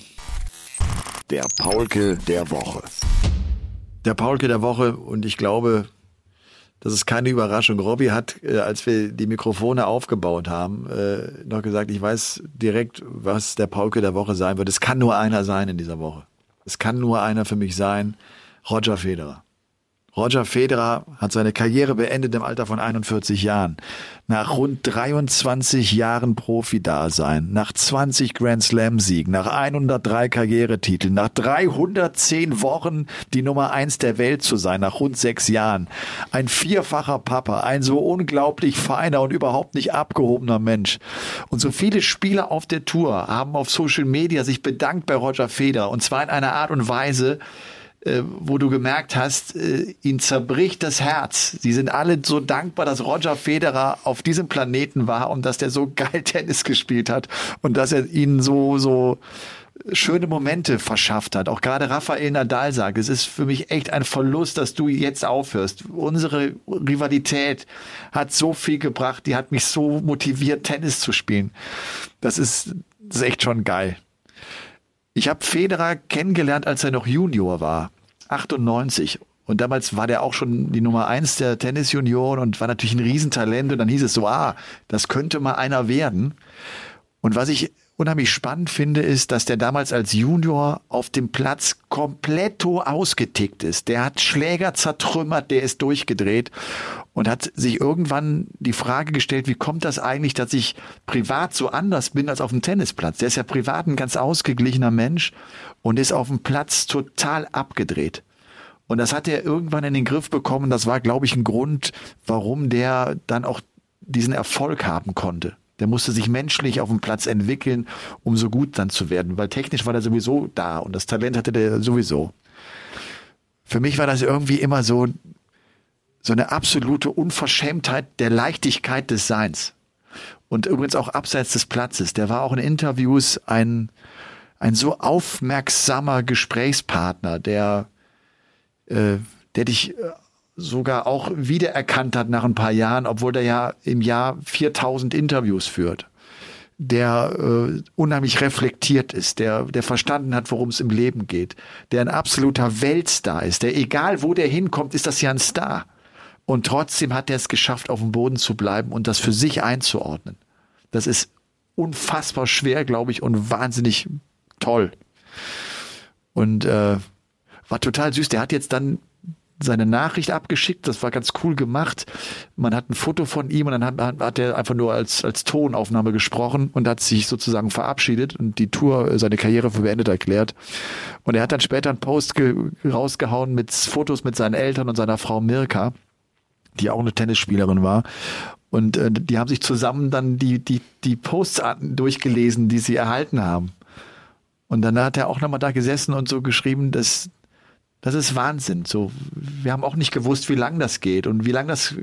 Der Paulke der Woche. Der Paulke der Woche und ich glaube, das ist keine Überraschung. Robby hat, äh, als wir die Mikrofone aufgebaut haben, äh, noch gesagt, ich weiß direkt, was der Paulke der Woche sein wird. Es kann nur einer sein in dieser Woche. Es kann nur einer für mich sein, Roger Federer. Roger Federer hat seine Karriere beendet im Alter von 41 Jahren. Nach rund 23 Jahren Profi-Dasein, nach 20 Grand Slam-Siegen, nach 103 Karrieretiteln, nach 310 Wochen die Nummer eins der Welt zu sein, nach rund sechs Jahren. Ein vierfacher Papa, ein so unglaublich feiner und überhaupt nicht abgehobener Mensch. Und so viele Spieler auf der Tour haben auf Social Media sich bedankt bei Roger Federer und zwar in einer Art und Weise, äh, wo du gemerkt hast, äh, ihn zerbricht das Herz. Sie sind alle so dankbar, dass Roger Federer auf diesem Planeten war und dass der so geil Tennis gespielt hat und dass er ihnen so, so schöne Momente verschafft hat. Auch gerade Rafael Nadal sagt, es ist für mich echt ein Verlust, dass du jetzt aufhörst. Unsere Rivalität hat so viel gebracht, die hat mich so motiviert, Tennis zu spielen. Das ist, das ist echt schon geil. Ich habe Federer kennengelernt, als er noch Junior war, 98. Und damals war der auch schon die Nummer eins der Tennisjunioren und war natürlich ein Riesentalent. Und dann hieß es so, ah, das könnte mal einer werden. Und was ich unheimlich spannend finde, ist, dass der damals als Junior auf dem Platz komplett ausgetickt ist. Der hat Schläger zertrümmert, der ist durchgedreht und hat sich irgendwann die Frage gestellt, wie kommt das eigentlich, dass ich privat so anders bin als auf dem Tennisplatz? Der ist ja privat ein ganz ausgeglichener Mensch und ist auf dem Platz total abgedreht. Und das hat er irgendwann in den Griff bekommen. Das war, glaube ich, ein Grund, warum der dann auch diesen Erfolg haben konnte. Der musste sich menschlich auf dem Platz entwickeln, um so gut dann zu werden, weil technisch war der sowieso da und das Talent hatte der sowieso. Für mich war das irgendwie immer so, so eine absolute Unverschämtheit der Leichtigkeit des Seins. Und übrigens auch abseits des Platzes. Der war auch in Interviews ein, ein so aufmerksamer Gesprächspartner, der, äh, der dich äh, sogar auch wiedererkannt hat nach ein paar Jahren, obwohl der ja im Jahr 4000 Interviews führt. Der äh, unheimlich reflektiert ist, der, der verstanden hat, worum es im Leben geht, der ein absoluter Weltstar ist, der egal wo der hinkommt, ist das ja ein Star. Und trotzdem hat er es geschafft, auf dem Boden zu bleiben und das für sich einzuordnen. Das ist unfassbar schwer, glaube ich, und wahnsinnig toll. Und äh, war total süß. Der hat jetzt dann seine Nachricht abgeschickt. Das war ganz cool gemacht. Man hat ein Foto von ihm und dann hat, hat er einfach nur als, als Tonaufnahme gesprochen und hat sich sozusagen verabschiedet und die Tour, äh, seine Karriere für beendet erklärt. Und er hat dann später einen Post rausgehauen mit Fotos mit seinen Eltern und seiner Frau Mirka, die auch eine Tennisspielerin war. Und äh, die haben sich zusammen dann die, die, die Posts durchgelesen, die sie erhalten haben. Und dann hat er auch nochmal da gesessen und so geschrieben, dass das ist Wahnsinn. So, wir haben auch nicht gewusst, wie lang das geht und wie lang das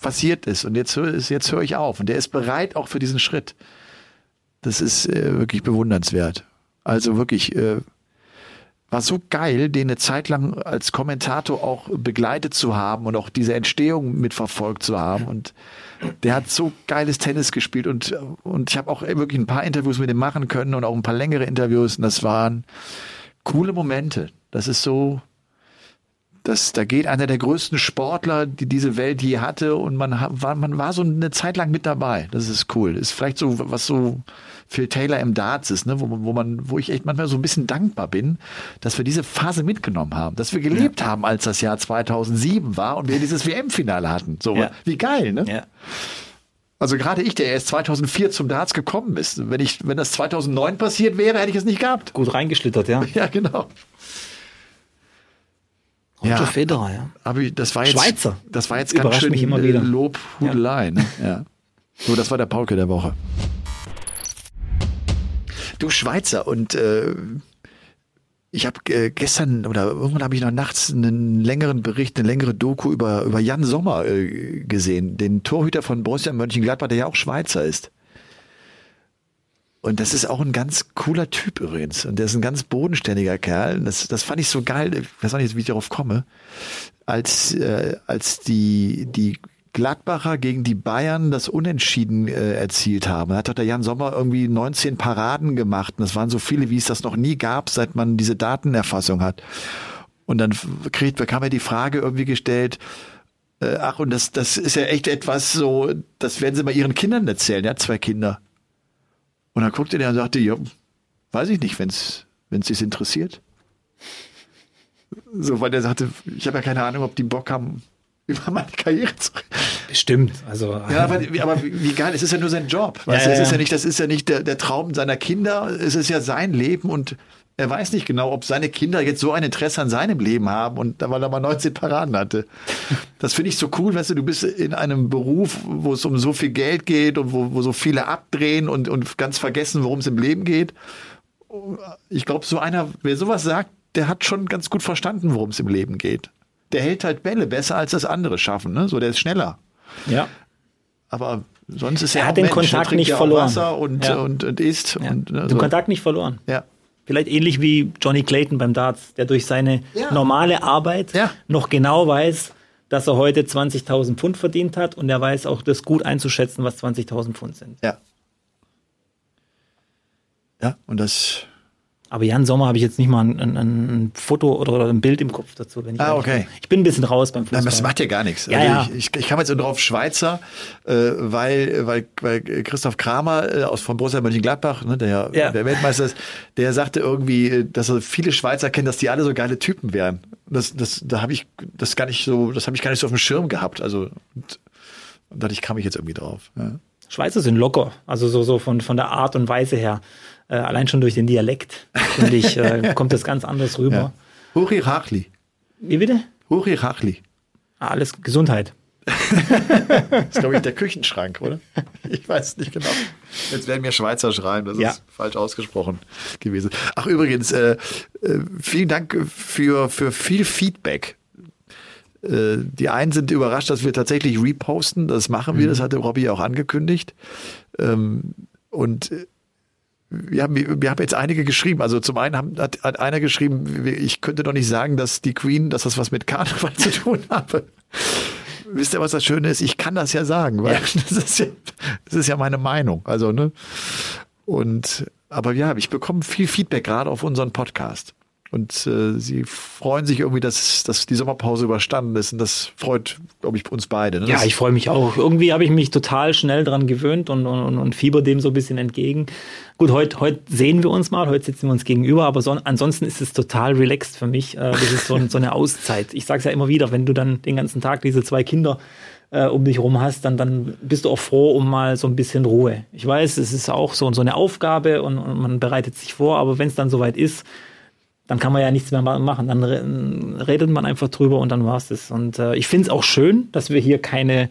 passiert ist. Und jetzt, jetzt höre ich auf. Und der ist bereit auch für diesen Schritt. Das ist äh, wirklich bewundernswert. Also wirklich, äh, war so geil, den eine Zeit lang als Kommentator auch begleitet zu haben und auch diese Entstehung mitverfolgt zu haben. Und der hat so geiles Tennis gespielt und, und ich habe auch wirklich ein paar Interviews mit ihm machen können und auch ein paar längere Interviews. Und das waren coole Momente. Das ist so, das, da geht einer der größten Sportler, die diese Welt je hatte, und man war, man war so eine Zeit lang mit dabei. Das ist cool. Ist vielleicht so, was so Phil Taylor im Darts ist, ne, wo, wo man, wo ich echt manchmal so ein bisschen dankbar bin, dass wir diese Phase mitgenommen haben, dass wir gelebt ja. haben, als das Jahr 2007 war und wir dieses WM-Finale hatten. So, ja. wie geil, ne? Ja. Also gerade ich, der erst 2004 zum Darts gekommen ist, wenn ich, wenn das 2009 passiert wäre, hätte ich es nicht gehabt. Gut reingeschlittert, ja. Ja, genau. Roger Ja. Federer, ja. Aber das war jetzt, Schweizer. Das war jetzt ganz schön mich äh. Lobhudelei. Ne? Ja. So, das war der Pauke der Woche. Du Schweizer und äh, ich habe äh, gestern oder irgendwann habe ich noch nachts einen längeren Bericht, eine längere Doku über über Jan Sommer äh, gesehen, den Torhüter von Borussia Mönchengladbach, der ja auch Schweizer ist. Und das ist auch ein ganz cooler Typ übrigens. Und der ist ein ganz bodenständiger Kerl. Das, das fand ich so geil. Ich weiß auch nicht, wie ich darauf komme. Als, äh, als die, die Gladbacher gegen die Bayern das Unentschieden äh, erzielt haben, hat doch der Jan Sommer irgendwie 19 Paraden gemacht. Und das waren so viele, wie es das noch nie gab, seit man diese Datenerfassung hat. Und dann kriegt, bekam er die Frage irgendwie gestellt, äh, ach, und das, das ist ja echt etwas so, das werden sie mal ihren Kindern erzählen. Er hat zwei Kinder. Und dann guckte der und sagte, ja, weiß ich nicht, wenn es wenn es interessiert. So, weil der sagte, ich habe ja keine Ahnung, ob die Bock haben, über meine Karriere zu reden. Bestimmt. Also, Ja, aber, aber wie geil, es ist ja nur sein Job. Weißt Ja, du, es ja, ist ja ja. nicht, das ist ja nicht der, der Traum seiner Kinder, es ist ja sein Leben und er weiß nicht genau, ob seine Kinder jetzt so ein Interesse an seinem Leben haben und da weil er mal 19 Paraden hatte. Das finde ich so cool, weißt du, du bist in einem Beruf, wo es um so viel Geld geht und wo, wo so viele abdrehen und, und ganz vergessen, worum es im Leben geht. Ich glaube, so einer, wer sowas sagt, der hat schon ganz gut verstanden, worum es im Leben geht. Der hält halt Bälle besser als das andere schaffen, ne? So, der ist schneller. ja. Aber sonst ist Er er hat auch den Mensch, Kontakt nicht ja verloren. Wasser und, Ja. und, und isst. ja. Und, ne, Den. Kontakt nicht verloren. Ja. Vielleicht ähnlich wie Johnny Clayton beim Darts, der durch seine Ja. normale Arbeit Ja. noch genau weiß, dass er heute 20.000 Pfund verdient hat und er weiß auch das gut einzuschätzen, was 20.000 Pfund sind. ja. Ja, und das. Aber Jan Sommer habe ich jetzt nicht mal ein, ein, ein Foto oder ein Bild im Kopf dazu. Wenn ich Ah, okay. bin. Ich bin ein bisschen raus beim Fußball. Nein, das macht ja gar nichts. Ja, also ja. Ich, ich, ich kam jetzt nur drauf Schweizer, äh, weil, weil, weil Christoph Kramer äh, aus von Borussia Mönchengladbach, ne, der, ja. Ja. der Weltmeister ist, der sagte irgendwie, äh, dass er viele Schweizer kennt, dass die alle so geile Typen wären. Das, das, da habe ich das gar nicht so, das habe ich gar nicht so auf dem Schirm gehabt. Also und, und dadurch kam ich jetzt irgendwie drauf. Ja. Schweizer sind locker, also so, so von, von der Art und Weise her. Äh, allein schon durch den Dialekt, finde ich, äh, kommt das ganz anders rüber. Ja. Huri Rachli. Wie bitte? Huri Rachli. Ah, alles Gesundheit. Das ist, glaube ich, der Küchenschrank, oder? Ich weiß nicht genau. Jetzt werden mir Schweizer schreiben, das Ja. ist falsch ausgesprochen gewesen. Ach, übrigens, äh, äh, vielen Dank für, für viel Feedback. Äh, die einen sind überrascht, dass wir tatsächlich reposten. Das machen wir, das hatte Robbie auch angekündigt. Ähm, und äh, wir haben, wir haben jetzt einige geschrieben. Also zum einen haben, hat, hat einer geschrieben, ich könnte doch nicht sagen, dass die Queen, dass das was mit Karneval zu tun habe. Wisst ihr, was das Schöne ist? Ich kann das ja sagen, weil das, ist ja, das ist ja meine Meinung. Also, ne? Und, aber ja, ich bekomme viel Feedback gerade auf unseren Podcast. Und äh, sie freuen sich irgendwie, dass, dass die Sommerpause überstanden ist. Und das freut, glaube ich, uns beide. Ne? Ja, ich freue mich auch. Irgendwie habe ich mich total schnell dran gewöhnt und, und, und fieber dem so ein bisschen entgegen. Gut, heute heute sehen wir uns mal, heute sitzen wir uns gegenüber, aber so, ansonsten ist es total relaxed für mich. Äh, das ist so, so eine Auszeit. Ich sage es ja immer wieder, wenn du dann den ganzen Tag diese zwei Kinder äh, um dich rum hast, dann, dann bist du auch froh um mal so ein bisschen Ruhe. Ich weiß, es ist auch so, so eine Aufgabe und, und man bereitet sich vor, aber wenn es dann soweit ist, dann kann man ja nichts mehr ma- machen. Dann re- redet man einfach drüber und dann war's das. Und äh, ich finde es auch schön, dass wir hier keine,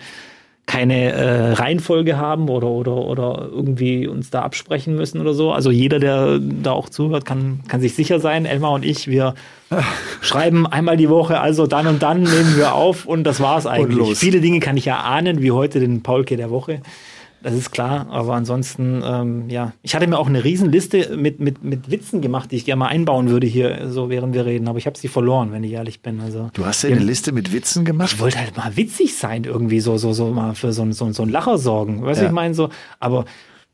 keine äh, Reihenfolge haben oder, oder, oder irgendwie uns da absprechen müssen oder so. Also jeder, der da auch zuhört, kann, kann sich sicher sein. Elmar und ich, wir schreiben einmal die Woche, also dann und dann nehmen wir auf und das war's eigentlich. Viele Dinge kann ich ja ahnen, wie heute den Paulke der Woche. Das ist klar, aber ansonsten, ähm, ja. Ich hatte mir auch eine Riesenliste mit, mit, mit Witzen gemacht, die ich gerne mal einbauen würde hier, so während wir reden, aber ich habe sie verloren, wenn ich ehrlich bin. Also, Du hast ja eine Liste mit Witzen gemacht? ich wollte halt mal witzig sein, irgendwie, so, so, so mal für so, ein- so, ein- so einen Lacher sorgen. Weißt du, Ja. ich meine so, aber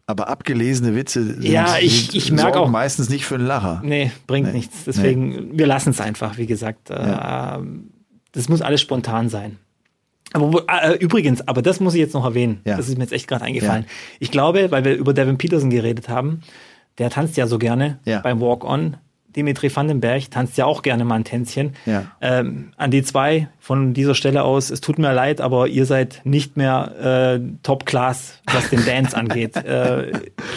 Aber abgelesene Witze sind, Ja, ich- ich merk sorgen auch- meistens nicht für einen Lacher. nee, bringt Nee. nichts. Deswegen, wir lassen es einfach, wie gesagt. Äh, Ja. Das muss alles spontan sein. Aber wo, äh, übrigens, aber das muss ich jetzt noch erwähnen. Ja. Das ist mir jetzt echt gerade eingefallen. Ja. Ich glaube, weil wir über Devin Peterson geredet haben, der tanzt ja so gerne Ja. beim Walk-On. Dimitri Vandenberg tanzt ja auch gerne mal ein Tänzchen. Ja. Ähm, an die zwei von dieser Stelle aus, es tut mir leid, aber ihr seid nicht mehr äh, Top-Class, was den Dance angeht. Äh,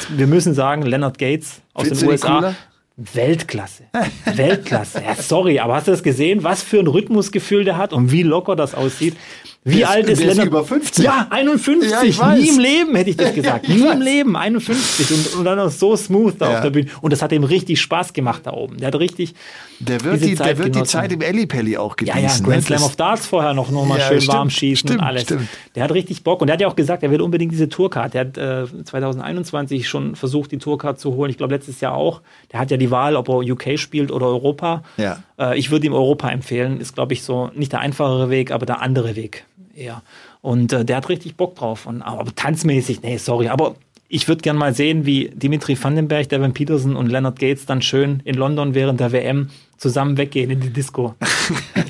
wir müssen sagen, Leonard Gates aus Findest den USA. cooler? Weltklasse. Weltklasse. Ja, sorry, aber hast du das gesehen, was für ein Rhythmusgefühl der hat und wie locker das aussieht? Wie Der ist- alt ist ist Lennart? über 50. Ja, 51. Ja. Nie im Leben hätte ich das gesagt. Ich Nie weiß. im Leben. 51. Und, und dann noch so smooth da Ja. auf der Bühne. Und das hat ihm richtig Spaß gemacht da oben. Der hat richtig. Der wird, die, der wird die. Zeit im Ellipelli auch Ja, genießen. ja, Grand ne? Slam Das- of Darts vorher noch, noch mal Ja, schön stimmt, warm schießen stimmt, und alles. stimmt. Der hat richtig Bock und der hat ja auch gesagt, er will unbedingt diese Tourcard. Der hat äh, 2021 schon versucht, die Tourcard zu holen. Ich glaube, letztes Jahr auch. Der hat ja die Wahl, ob er UK spielt oder Europa. Ja. Äh, ich würde ihm Europa empfehlen. Ist, glaube ich, so nicht der einfachere Weg, aber der andere Weg eher. Und äh, der hat richtig Bock drauf. Und, aber tanzmäßig, nee, sorry. Aber ich würde gern mal sehen, wie Dimitri Vandenberg, Devin Peterson und Leonard Gates dann schön in London während der WM zusammen weggehen in die Disco.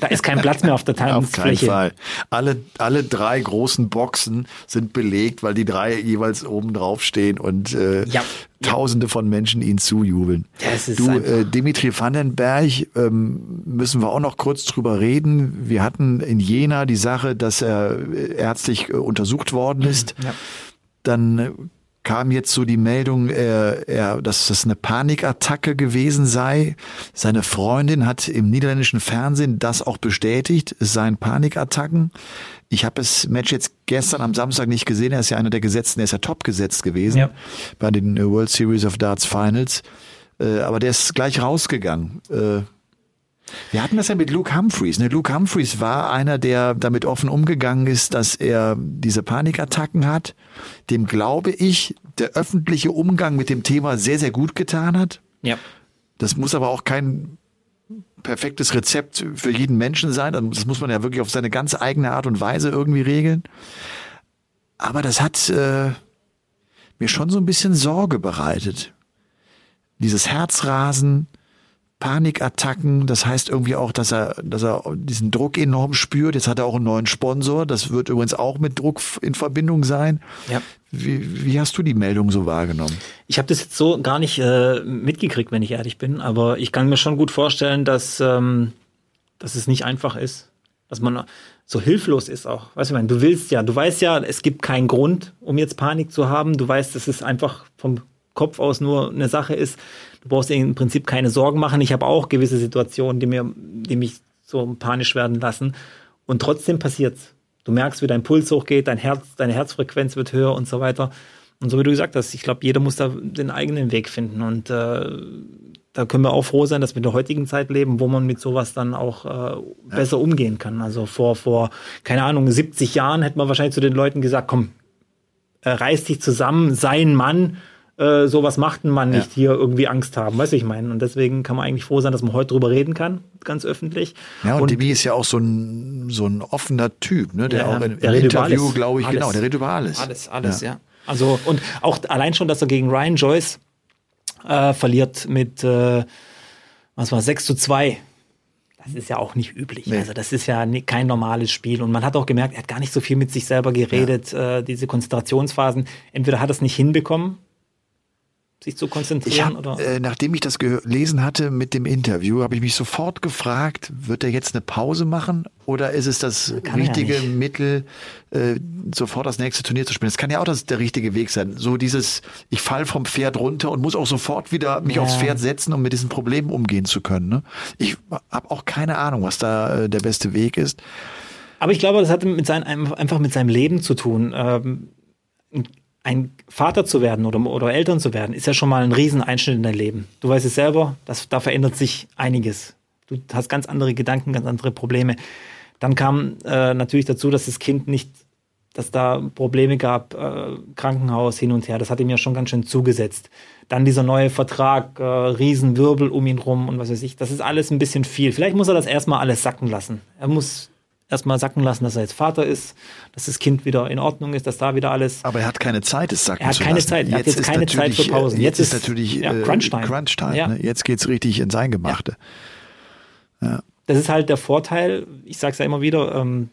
da ist kein Platz mehr auf der Auf keinen Tanzfläche. Fall. Alle, alle drei großen Boxen sind belegt, weil die drei jeweils oben drauf stehen und äh, Ja. Tausende von Menschen ihnen zujubeln. Das ist du, äh, Dimitri Vandenberg, ähm, müssen wir auch noch kurz drüber reden. Wir hatten in Jena die Sache, dass er äh, ärztlich äh, untersucht worden ist. Ja. Dann kam jetzt so die Meldung, er, er, dass das eine Panikattacke gewesen sei. Seine Freundin hat im niederländischen Fernsehen das auch bestätigt. Es seien Panikattacken. Ich habe das Match jetzt gestern am Samstag nicht gesehen. Er ist ja einer der Gesetzten, er ist ja top gesetzt gewesen Ja. bei den äh, World Series of Darts Finals. Äh, aber der ist gleich rausgegangen. Äh, wir hatten das ja mit Luke Humphreys. Ne? Luke Humphreys war einer, der damit offen umgegangen ist, dass er diese Panikattacken hat. Dem glaube ich, der öffentliche Umgang mit dem Thema sehr, sehr gut getan hat. Ja. Das muss aber auch kein perfektes Rezept für jeden Menschen sein. Das muss man ja wirklich auf seine ganz eigene Art und Weise irgendwie regeln. Aber das hat äh, mir schon so ein bisschen Sorge bereitet. Dieses Herzrasen, Panikattacken, das heißt irgendwie auch, dass er, dass er diesen Druck enorm spürt. Jetzt hat er auch einen neuen Sponsor. Das wird übrigens auch mit Druck in Verbindung sein. Ja. Wie, wie hast du die Meldung so wahrgenommen? Ich habe das jetzt so gar nicht äh, mitgekriegt, wenn ich ehrlich bin, aber ich kann mir schon gut vorstellen, dass, ähm, dass es nicht einfach ist, dass man so hilflos ist auch. Weißt du, ich meine, du willst ja, du weißt ja, es gibt keinen Grund, um jetzt Panik zu haben. Du weißt, es einfach vom Kopf aus nur eine Sache ist. Du brauchst dir im Prinzip keine Sorgen machen. Ich habe auch gewisse Situationen, die mir, die mich so panisch werden lassen. Und trotzdem passiert's. Du merkst, wie dein Puls hochgeht, dein Herz, deine Herzfrequenz wird höher und so weiter. Und so wie du gesagt hast, ich glaube, jeder muss da den eigenen Weg finden. Und äh, da können wir auch froh sein, dass wir in der heutigen Zeit leben, wo man mit sowas dann auch äh, besser umgehen kann. Also vor, vor, keine Ahnung, 70 Jahren hätte man wahrscheinlich zu den Leuten gesagt, komm, äh, reiß dich zusammen, sei ein Mann, äh, sowas macht ein Mann Ja. nicht hier irgendwie Angst haben, weißt du, ich meine. Und deswegen kann man eigentlich froh sein, dass man heute drüber reden kann, ganz öffentlich. Ja, und, Demi ist ja auch so ein, so ein offener Typ, ne? der Ja, auch in, der im Interview, glaube ich, Alles. genau, der redet über alles. Alles, alles, ja. Also, und auch allein schon, dass er gegen Ryan Joyce äh, verliert mit, äh, was war, 6 zu 2. Das ist ja auch nicht üblich. Nee. Also, das ist ja ni- kein normales Spiel. Und man hat auch gemerkt, er hat gar nicht so viel mit sich selber geredet, äh, diese Konzentrationsphasen. Entweder hat er es nicht hinbekommen, sich zu konzentrieren, hab, oder. äh, nachdem ich das gelesen hatte mit dem Interview, habe ich mich sofort gefragt, wird er jetzt eine Pause machen oder ist es das Kann ja richtige nicht. Mittel, äh, sofort das nächste Turnier zu spielen? Das kann ja auch das, der richtige Weg sein. So dieses, ich fall vom Pferd runter und muss auch sofort wieder mich Ja. aufs Pferd setzen, um mit diesen Problemen umgehen zu können. Ne? Ich habe auch keine Ahnung, was da äh, der beste Weg ist. Aber ich glaube, das hat mit sein, einfach mit seinem Leben zu tun. Ähm, ein Vater zu werden oder, oder Eltern zu werden, ist ja schon mal ein Rieseneinschnitt in dein Leben. Du weißt es selber, das, da verändert sich einiges. Du hast ganz andere Gedanken, ganz andere Probleme. Dann kam äh, natürlich dazu, dass das Kind nicht, dass da Probleme gab, äh, Krankenhaus hin und her. Das hat ihm ja schon ganz schön zugesetzt. Dann dieser neue Vertrag, äh, Riesenwirbel um ihn rum und was weiß ich. Das ist alles ein bisschen viel. Vielleicht muss er das erstmal alles sacken lassen. Er muss erstmal sacken lassen, dass er jetzt Vater ist, dass das Kind wieder in Ordnung ist, dass da wieder alles. Aber er hat keine Zeit, es sacken Er hat zu keine lassen. Zeit. Er hat jetzt keine Zeit für natürlich, Pausen. äh, Jetzt, Jetzt ist ist- natürlich ja, äh, Crunch-Time. Crunch-Time, Ja. ne? Jetzt geht's richtig in sein Gemachte. Das ist halt der Vorteil, ich sage es ja immer wieder, ähm,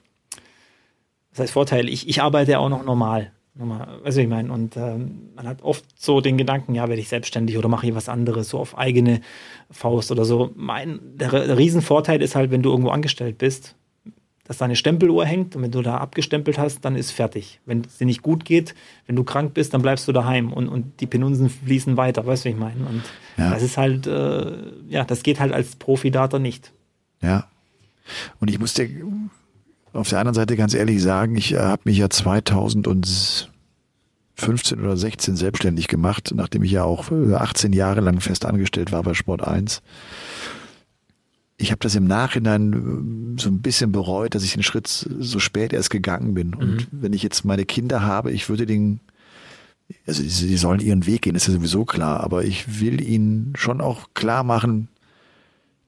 das heißt Vorteil, ich, ich arbeite ja auch noch normal. normal weißt du, wie ich meine? Und ähm, man hat oft so den Gedanken, ja, werde ich selbstständig oder mache ich was anderes, so auf eigene Faust oder so. Mein, der, der Riesenvorteil ist halt, wenn du irgendwo angestellt bist, dass da eine Stempeluhr hängt und wenn du da abgestempelt hast, dann ist fertig. Wenn es dir nicht gut geht, wenn du krank bist, dann bleibst du daheim und, und die Penunsen fließen weiter, weißt du, wie ich meine? Und Ja. das ist halt, äh, ja, das geht halt als Profidater nicht. Ja. Und ich muss dir auf der anderen Seite ganz ehrlich sagen, ich äh, habe mich ja 2015 oder 16 selbstständig gemacht, nachdem ich ja auch äh, 18 Jahre lang fest angestellt war bei Sport 1. Ich habe das im Nachhinein äh, so ein bisschen bereut, dass ich den Schritt so spät erst gegangen bin. Und wenn ich jetzt meine Kinder habe, ich würde den also sie sollen ihren Weg gehen, ist ja sowieso klar, aber ich will ihnen schon auch klar machen,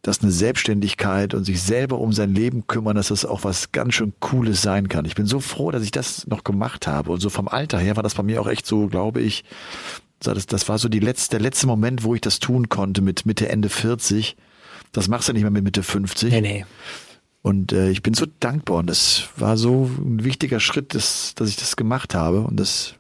dass eine Selbstständigkeit und sich selber um sein Leben kümmern, dass das auch was ganz schön Cooles sein kann. Ich bin so froh, dass ich das noch gemacht habe. Und so vom Alter her war das bei mir auch echt so, glaube ich, das, das war so die letzte, der letzte Moment, wo ich das tun konnte mit Mitte, Ende 40. Das machst du nicht mehr mit Mitte 50. Nee, nee. Und äh, ich bin so dankbar und das war so ein wichtiger Schritt, dass, dass ich das gemacht habe und das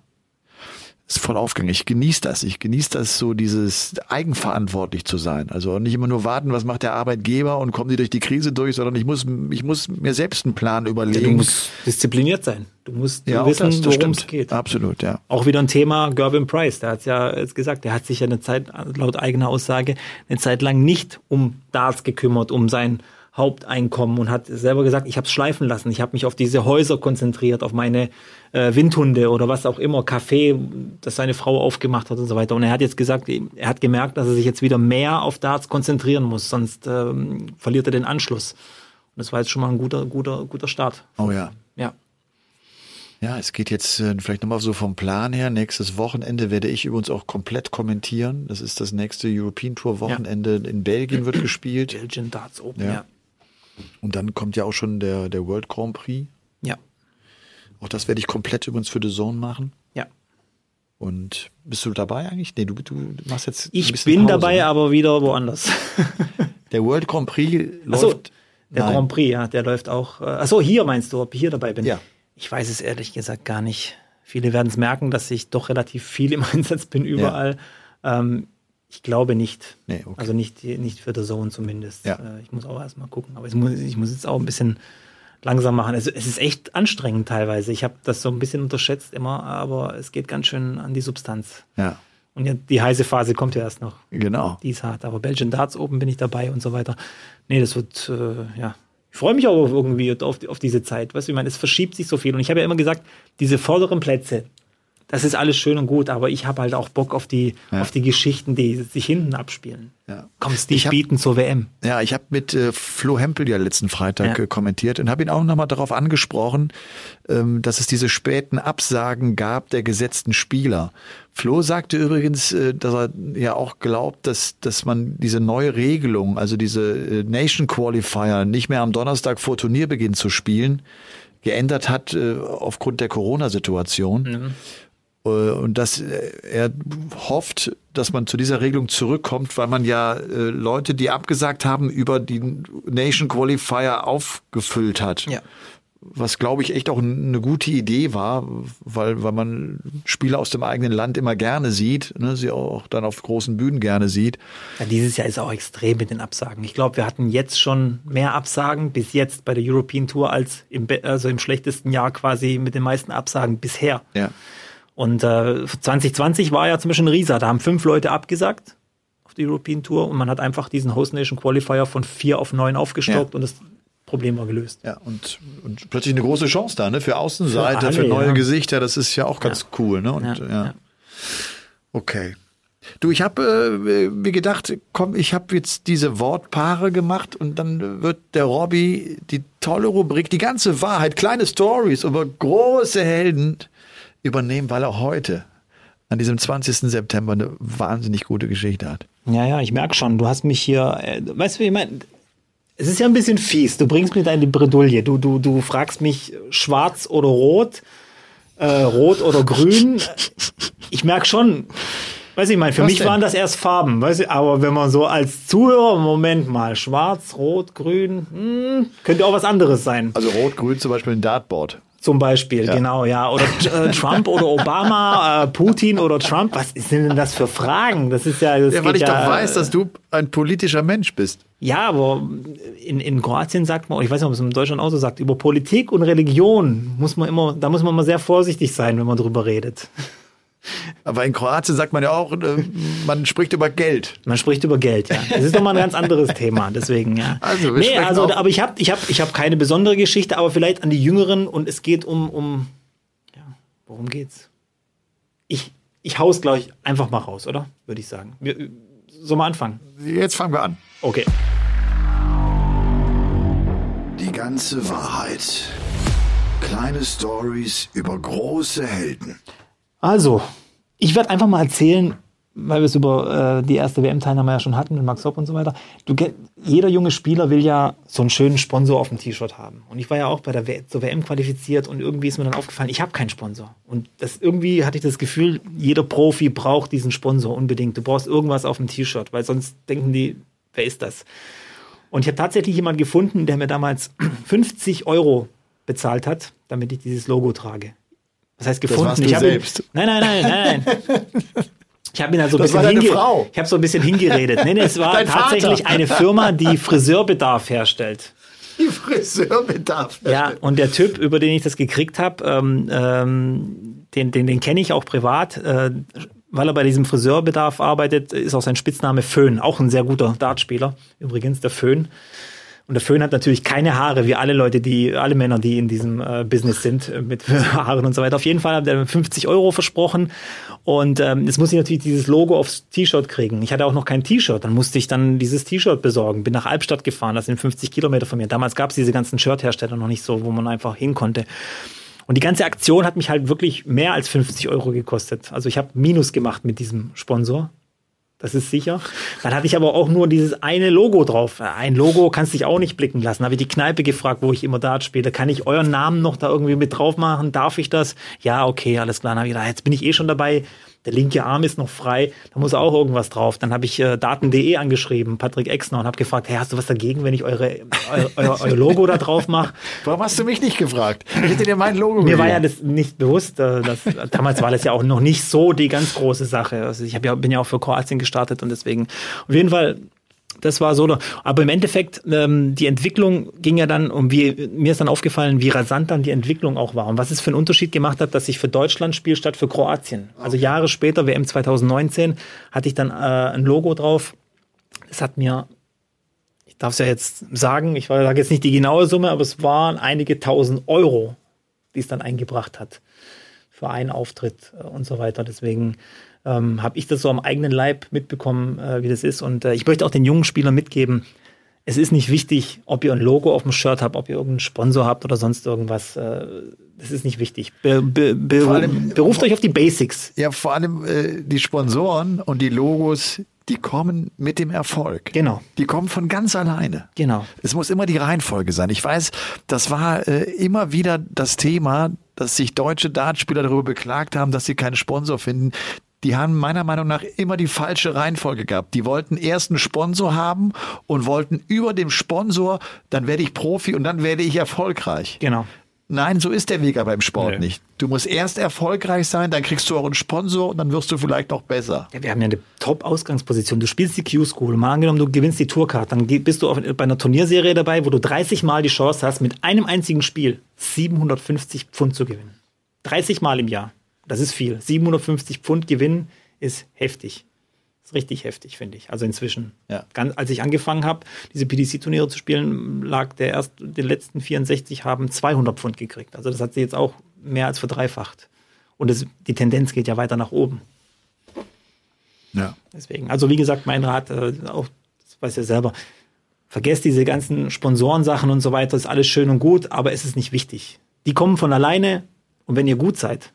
ist voll aufgegangen. Ich genieße das. Ich genieße das so, dieses eigenverantwortlich zu sein. Also nicht immer nur warten, was macht der Arbeitgeber und kommen die durch die Krise durch, sondern ich muss, ich muss mir selbst einen Plan Du überlegen. musst diszipliniert sein. Du musst ja, wissen, worum es geht. Absolut, ja. Auch wieder ein Thema, Gervin Price, der hat ja jetzt gesagt, der hat sich ja eine Zeit, laut eigener Aussage, eine Zeit lang nicht um Darts gekümmert, um sein Haupteinkommen und hat selber gesagt, ich habe es schleifen lassen. Ich habe mich auf diese Häuser konzentriert, auf meine äh, Windhunde oder was auch immer, Café, das seine Frau aufgemacht hat und so weiter. Und er hat jetzt gesagt, er hat gemerkt, dass er sich jetzt wieder mehr auf Darts konzentrieren muss, sonst ähm, verliert er den Anschluss. Und das war jetzt schon mal ein guter, guter, guter Start. Oh ja. Ja. Ja, es geht jetzt äh, vielleicht nochmal so vom Plan her. Nächstes Wochenende werde ich übrigens auch komplett kommentieren. Das ist das nächste European Tour Wochenende. In Belgien wird gespielt. Belgian Darts Open, Ja. ja. Und dann kommt ja auch schon der, der World Grand Prix. Ja. Auch das werde ich komplett übrigens für The Zone machen. ja. Und bist du dabei eigentlich? Nee, du, du machst jetzt. Ich bin Pause, dabei, ne? aber wieder woanders. Der World Grand Prix läuft. der Nein. Grand Prix, ja, der läuft auch. Äh, achso, hier meinst du, ob ich hier dabei bin? Ja. Ich weiß es ehrlich gesagt gar nicht. Viele werden es merken, dass ich doch relativ viel im Einsatz bin überall. Ähm, ich glaube nicht. Nee, okay. Also nicht, nicht für The Zone zumindest. Ja. Äh, ich muss auch erstmal gucken. Aber ich muss, ich muss jetzt auch ein bisschen langsam machen. Also es ist echt anstrengend teilweise. Ich habe das so ein bisschen unterschätzt immer, aber es geht ganz schön an die Substanz. Ja, Und die heiße Phase kommt ja erst noch. genau. Die ist hart. Aber Belgian Darts Open bin ich dabei und so weiter. Nee, das wird, äh, ja. Ich freue mich aber irgendwie auf, auf diese Zeit. Weißt du, ich meine, es verschiebt sich so viel. Und ich habe ja immer gesagt, diese vorderen Plätze, das ist alles schön und gut, aber ich habe halt auch Bock auf die, Ja. auf die Geschichten, die sich hinten abspielen. Ja. Komm, Steve Ich hab- bieten zur WM. Ja, ich habe mit äh, Flo Hempel ja letzten Freitag Ja. äh, kommentiert und habe ihn auch nochmal darauf angesprochen, ähm, dass es diese späten Absagen gab der gesetzten Spieler. Flo sagte übrigens, äh, dass er ja auch glaubt, dass, dass man diese neue Regelung, also diese äh, Nation Qualifier, nicht mehr am Donnerstag vor Turnierbeginn zu spielen, geändert hat äh, aufgrund der Corona-Situation. Äh, Und dass äh, er hofft, dass man zu dieser Regelung zurückkommt, weil man ja äh, Leute, die abgesagt haben, über die Nation Qualifier aufgefüllt hat. Ja. Was, glaube ich, echt auch eine gute Idee war, weil, weil man Spieler aus dem eigenen Land immer gerne sieht, ne, sie auch dann auf großen Bühnen gerne sieht. Ja, dieses Jahr ist auch extrem mit den Absagen. Ich glaube, wir hatten jetzt schon mehr Absagen bis jetzt bei der European Tour als im, also im schlechtesten Jahr quasi mit den meisten Absagen bisher. Ja. Und äh, 2020 war ja zum Beispiel ein Rieser. Da haben fünf Leute abgesagt auf die European Tour und man hat einfach diesen Host Nation Qualifier von vier auf neun aufgestockt Ja. und das Problem war gelöst. Ja, und, und plötzlich eine große Chance da, ne? Für Außenseiter, Für für, neue ja. Gesichter, das ist ja auch ganz cool, ne? Und Ja, ja. ja. Okay. Du, ich habe äh, mir gedacht, komm, ich habe jetzt diese Wortpaare gemacht und dann wird der Robby die tolle Rubrik, die ganze Wahrheit, kleine Stories über große Helden übernehmen, weil er heute an diesem 20. September eine wahnsinnig gute Geschichte hat. Ja, ja, ich merke schon. Du hast mich hier, äh, weißt du, wie ich meine, es ist ja ein bisschen fies. Du bringst mir deine Bredouille. Du, du, du fragst mich schwarz oder rot, äh, rot oder grün. Ich merke schon, weiß ich, ich meine, für Was mich denn? waren das erst Farben, weißt du, aber wenn man so als Zuhörer, Moment mal, schwarz, rot, grün, hm, könnte auch was anderes sein. Also Rot-Grün zum Beispiel ein Dartboard. Zum Beispiel, genau, ja. Oder äh, Trump oder Obama, äh, Putin oder Trump. Was sind denn das für Fragen? Das ist ja. Das Ja, weil ich ja, doch weiß, dass du ein politischer Mensch bist. Ja, aber in, in Kroatien sagt man, ich weiß nicht, ob es in Deutschland auch so sagt, über Politik und Religion muss man immer, da muss man immer sehr vorsichtig sein, wenn man drüber redet. Aber in Kroatien sagt man ja auch, äh, man spricht über Geld. Man spricht über Geld, ja. Das ist doch mal ein ganz anderes Thema, deswegen, ja. Also, wir nee, also, auch- aber ich habe ich hab, ich hab keine besondere Geschichte, aber vielleicht an die Jüngeren und es geht um, um ja, worum geht's? Ich, ich hau's, glaube ich, einfach mal raus, oder? Würde ich sagen. Wir, sollen wir anfangen? Jetzt fangen wir an. Okay. Die ganze Wahrheit. Kleine Stories über große Helden. Also, ich werde einfach mal erzählen, weil wir es über äh, die erste WM-Teilnahme ja schon hatten mit Max Hopp und so weiter. Du, jeder junge Spieler will ja so einen schönen Sponsor auf dem T-Shirt haben. Und ich war ja auch bei der w zur WM qualifiziert und irgendwie ist mir dann aufgefallen, ich habe keinen Sponsor. Und das irgendwie hatte ich das Gefühl, jeder Profi braucht diesen Sponsor unbedingt. Du brauchst irgendwas auf dem T-Shirt, weil sonst denken die, wer ist das? Und ich habe tatsächlich jemanden gefunden, der mir damals 50 Euro bezahlt hat, damit ich dieses Logo trage. Das heißt gefunden. warst du ich hab ihn- selbst. Nein, nein, nein, nein, nein. Ich habe ihn also ein Das bisschen Frau. Ich habe so ein bisschen hingeredet. Nee, nee, es war Dein Vater. tatsächlich eine Firma, die Friseurbedarf herstellt. Die Friseurbedarf. Ja, und der Typ, über den ich das gekriegt habe, ähm, ähm, den, den, den kenne ich auch privat, äh, weil er bei diesem Friseurbedarf arbeitet, ist auch sein Spitzname Föhn. Auch ein sehr guter Dartspieler, übrigens, der Föhn. Und der Föhn hat natürlich keine Haare, wie alle Leute, die, alle Männer, die in diesem äh, Business sind, äh, mit Haaren und so weiter. Auf jeden Fall hat er mir 50 Euro versprochen. Und ähm, jetzt muss ich natürlich dieses Logo aufs T-Shirt kriegen. Ich hatte auch noch kein T-Shirt. Dann musste ich dann dieses T-Shirt besorgen. Bin nach Albstadt gefahren, das sind 50 Kilometer von mir. Damals gab es diese ganzen Shirt-Hersteller noch nicht so, wo man einfach hin konnte. Und die ganze Aktion hat mich halt wirklich mehr als 50 Euro gekostet. Also ich habe Minus gemacht mit diesem Sponsor. Das ist sicher. Dann hatte ich aber auch nur dieses eine Logo drauf. Ein Logo kannst dich auch nicht blicken lassen. Habe ich die Kneipe gefragt, wo ich immer Dart spiele. Kann ich euren Namen noch da irgendwie mit drauf machen? Darf ich das? Ja, okay, alles klar. Dann habe ich gedacht, jetzt bin ich eh schon dabei. Der linke Arm ist noch frei, da muss auch irgendwas drauf. Dann habe ich äh, daten.de angeschrieben, Patrick Exner, und habe gefragt, hey, hast du was dagegen, wenn ich eure, eu, euer, euer Logo da drauf mache? Warum hast du mich nicht gefragt? Ich hätte dir mein Logo Mir war ja das nicht bewusst. äh, Dass, damals war das ja auch noch nicht so die ganz große Sache. Also ich ja, bin ja auch für Kroatien gestartet und deswegen auf jeden Fall. Das war so. Aber im Endeffekt, ähm, die Entwicklung ging ja dann, um wie, mir ist dann aufgefallen, wie rasant dann die Entwicklung auch war. Und was es für einen Unterschied gemacht hat, dass ich für Deutschland spiele statt für Kroatien. Also Jahre später, WM 2019, hatte ich dann äh, ein Logo drauf. Das hat mir ich darf es ja jetzt sagen, ich sage jetzt nicht die genaue Summe, aber es waren einige tausend Euro, die es dann eingebracht hat für einen Auftritt äh, und so weiter. Deswegen ähm, habe ich das so am eigenen Leib mitbekommen, äh, wie das ist. Und äh, ich möchte auch den jungen Spielern mitgeben, es ist nicht wichtig, ob ihr ein Logo auf dem Shirt habt, ob ihr irgendeinen Sponsor habt oder sonst irgendwas. Äh, das ist nicht wichtig. Be be be Vor allem- beruft euch auf die Basics. Ja, vor allem äh, die Sponsoren und die Logos, die kommen mit dem Erfolg. Genau. Die kommen von ganz alleine. Genau. Es muss immer die Reihenfolge sein. Ich weiß, das war äh, immer wieder das Thema, dass sich deutsche Dartspieler darüber beklagt haben, dass sie keinen Sponsor finden. Die haben meiner Meinung nach immer die falsche Reihenfolge gehabt. Die wollten erst einen Sponsor haben und wollten über dem Sponsor, dann werde ich Profi und dann werde ich erfolgreich. Genau. Nein, so ist der Weg aber im Sport Nee. nicht. Du musst erst erfolgreich sein, dann kriegst du auch einen Sponsor und dann wirst du vielleicht noch besser. Ja, wir haben ja eine Top-Ausgangsposition. Du spielst die Q-School. Mal angenommen, du gewinnst die Tourcard. Dann bist du auf, bei einer Turnierserie dabei, wo du 30 Mal die Chance hast, mit einem einzigen Spiel 750 Pfund zu gewinnen. 30 Mal im Jahr. Das ist viel. 750 Pfund gewinnen ist heftig. Ist richtig heftig, finde ich. Also inzwischen. Ja. Ganz, als ich angefangen habe, diese PDC-Turniere zu spielen, lag der erst, die letzten 64 haben 200 Pfund gekriegt. Also das hat sie jetzt auch mehr als verdreifacht. Und es, die Tendenz geht ja weiter nach oben. Ja. Deswegen, also wie gesagt, mein Rat, äh, auch, das weiß ja selber, vergesst diese ganzen Sponsorensachen und so weiter, ist alles schön und gut, aber es ist nicht wichtig. Die kommen von alleine und wenn ihr gut seid,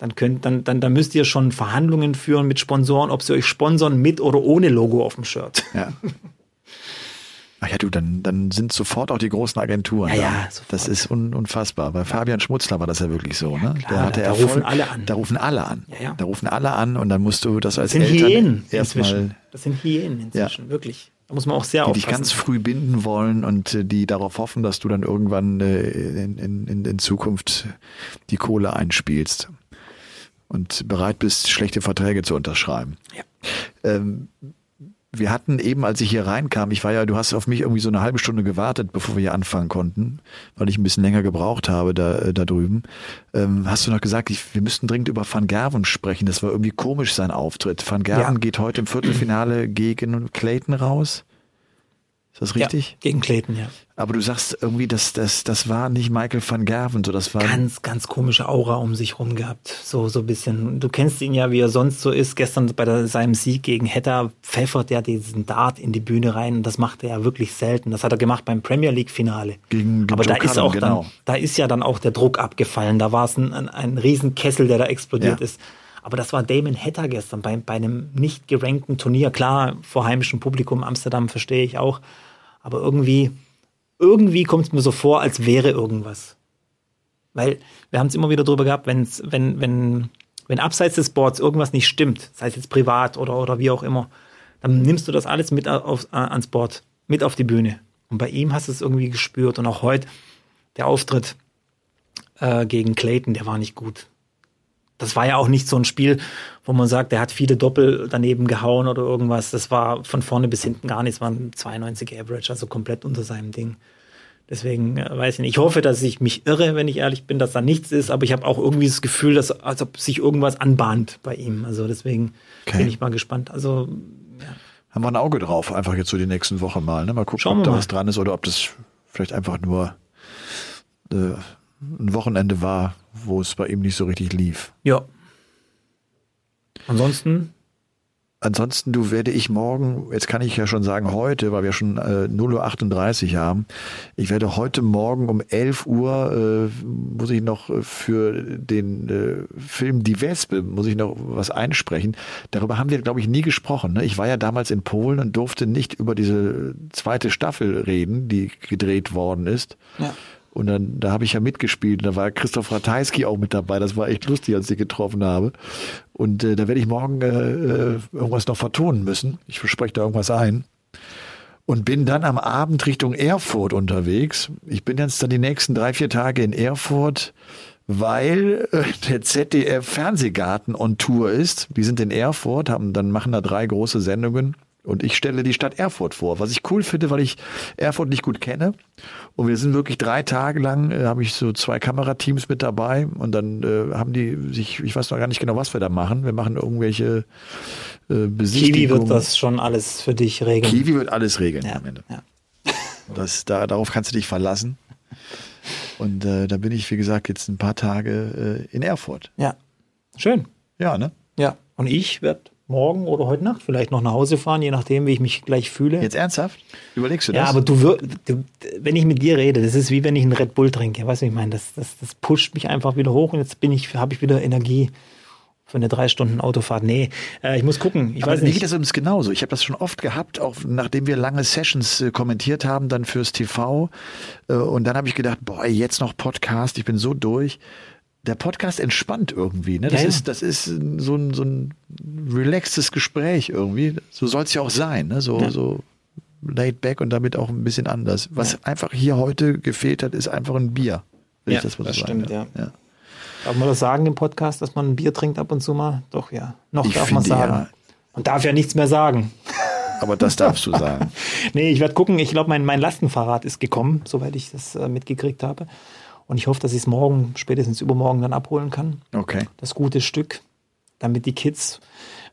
dann könnt, dann, dann, dann müsst ihr schon Verhandlungen führen mit Sponsoren, ob sie euch sponsern mit oder ohne Logo auf dem Shirt. Ja. Ach ja, du, dann, dann sind sofort auch die großen Agenturen Ja, da. ja, sofort. Das ist un, unfassbar. Bei Fabian Schmutzler war das ja wirklich so, ne? klar, hatte da Erfolg. rufen alle an. Da rufen alle an. Ja, ja. Da rufen alle an und dann musst du das als Das sind Eltern Hyänen erstmal, inzwischen. Das sind Hyänen inzwischen, wirklich. Da muss man auch sehr die dich aufpassen. ganz früh binden wollen und äh, die darauf hoffen, dass du dann irgendwann äh, in, in, in, in Zukunft die Kohle einspielst und bereit bist, schlechte Verträge zu unterschreiben. Ja. Ähm, wir hatten eben, als ich hier reinkam, ich war ja, du hast auf mich irgendwie so eine halbe Stunde gewartet, bevor wir hier anfangen konnten, weil ich ein bisschen länger gebraucht habe da, äh, da drüben. Ähm, hast du noch gesagt, ich, wir müssten dringend über Van Gerven sprechen. Das war irgendwie komisch, sein Auftritt. Van Gerven ja. geht heute im Viertelfinale gegen Clayton raus. Ist das richtig? Ja, gegen Clayton, ja. Aber du sagst irgendwie, das, das, das war nicht Michael van Gerven, so das war. Ganz, ganz komische Aura um sich rum gehabt. So, so ein bisschen. Du kennst ihn ja, wie er sonst so ist. Gestern bei der, seinem Sieg gegen Hetter pfeffert er diesen Dart in die Bühne rein. Und das macht er ja wirklich selten. Das hat er gemacht beim Premier League Finale. Gegen, gegen Aber Joe da ist Cullen, auch genau. dann, da ist ja dann auch der Druck abgefallen. Da war es ein, ein, ein Riesenkessel, der da explodiert Ja. ist. Aber das war Damon Hatter gestern bei, bei einem nicht gerankten Turnier. Klar, vor heimischem Publikum Amsterdam verstehe ich auch. Aber irgendwie, irgendwie kommt es mir so vor, als wäre irgendwas. Weil wir haben es immer wieder drüber gehabt, wenn's, wenn, wenn, wenn abseits des Boards irgendwas nicht stimmt, sei es jetzt privat oder, oder wie auch immer, dann nimmst du das alles mit auf, ans Board, mit auf die Bühne. Und bei ihm hast du es irgendwie gespürt. Und auch heute, der Auftritt äh, gegen Clayton, der war nicht gut. Das war ja auch nicht so ein Spiel, wo man sagt, der hat viele Doppel daneben gehauen oder irgendwas. Das war von vorne bis hinten gar nichts, war ein 92 Average, also komplett unter seinem Ding. Deswegen äh, weiß ich nicht. Ich hoffe, dass ich mich irre, wenn ich ehrlich bin, dass da nichts ist, aber ich habe auch irgendwie das Gefühl, dass als ob sich irgendwas anbahnt bei ihm. Also deswegen Okay. bin ich mal gespannt. Also Haben wir ein Auge drauf, einfach jetzt so die nächsten Wochen mal. Ne? Mal gucken, Schauen ob da mal. was dran ist oder ob das vielleicht einfach nur äh, ein Wochenende war, wo es bei ihm nicht so richtig lief. ja. Ansonsten Ansonsten, du werde ich morgen, jetzt kann ich ja schon sagen heute, weil wir schon äh, 0.38 Uhr haben, ich werde heute Morgen um 11 Uhr, äh, muss ich noch äh, für den äh, Film Die Wespe, muss ich noch was einsprechen. Darüber haben wir, glaube ich, nie gesprochen. Ne? Ich war ja damals in Polen und durfte nicht über diese zweite Staffel reden, die gedreht worden ist. Ja. Und dann, da habe ich ja mitgespielt. Da war Christoph Ratajski auch mit dabei. Das war echt lustig, als ich getroffen habe. Und äh, da werde ich morgen äh, äh, irgendwas noch vertonen müssen. Ich verspreche da irgendwas ein. Und bin dann am Abend Richtung Erfurt unterwegs. Ich bin jetzt dann die nächsten drei, vier Tage in Erfurt, weil äh, der ZDF Fernsehgarten on Tour ist. Die sind in Erfurt, haben dann machen da drei große Sendungen. Und ich stelle die Stadt Erfurt vor, was ich cool finde, weil ich Erfurt nicht gut kenne. Und wir sind wirklich drei Tage lang, äh, habe ich so zwei Kamerateams mit dabei und dann äh, haben die sich, ich weiß noch gar nicht genau, was wir da machen. Wir machen irgendwelche äh, Kiwi Besichtigungen. wird das schon alles für dich regeln. Kiwi wird alles regeln Ja, am Ende. ja. Das, da, darauf kannst du dich verlassen. Und äh, da bin ich, wie gesagt, jetzt ein paar Tage äh, in Erfurt. ja. Schön. Ja, ne? Ja. Und ich werde morgen oder heute Nacht vielleicht noch nach Hause fahren, je nachdem, wie ich mich gleich fühle. Jetzt ernsthaft? Überlegst du das? Ja, aber du, du, wenn ich mit dir rede, das ist wie wenn ich einen Red Bull trinke. Weißt du, ich meine, das, das, das pusht mich einfach wieder hoch und jetzt bin ich, habe ich wieder Energie für eine drei Stunden Autofahrt. Nee, äh, ich muss gucken. Ich Aber weiß mir nicht. geht das übrigens genauso. Ich habe das schon oft gehabt, auch nachdem wir lange Sessions äh, kommentiert haben, dann fürs TV. Äh, und dann habe ich gedacht, boah, jetzt noch Podcast, ich bin so durch. Der Podcast entspannt irgendwie. Ne? Das, Ja, ja. Ist, das ist so ein, so ein relaxtes Gespräch irgendwie. So soll es ja auch sein. Ne? So, so laid back und damit auch ein bisschen anders. Was einfach hier heute gefehlt hat, ist einfach ein Bier. Will Ja, ich das mal so das sagen. stimmt, ja. ja. Darf man das sagen im Podcast, dass man ein Bier trinkt ab und zu mal? Doch, ja. Noch Ich darf man sagen. ja. Man darf ja nichts mehr sagen. Aber das darfst du sagen. Nee, ich werde gucken. Ich glaube, mein, mein Lastenfahrrad ist gekommen, soweit ich das äh, mitgekriegt habe. Und ich hoffe, dass ich es morgen, spätestens übermorgen dann abholen kann. Okay. Das gute Stück, damit die Kids,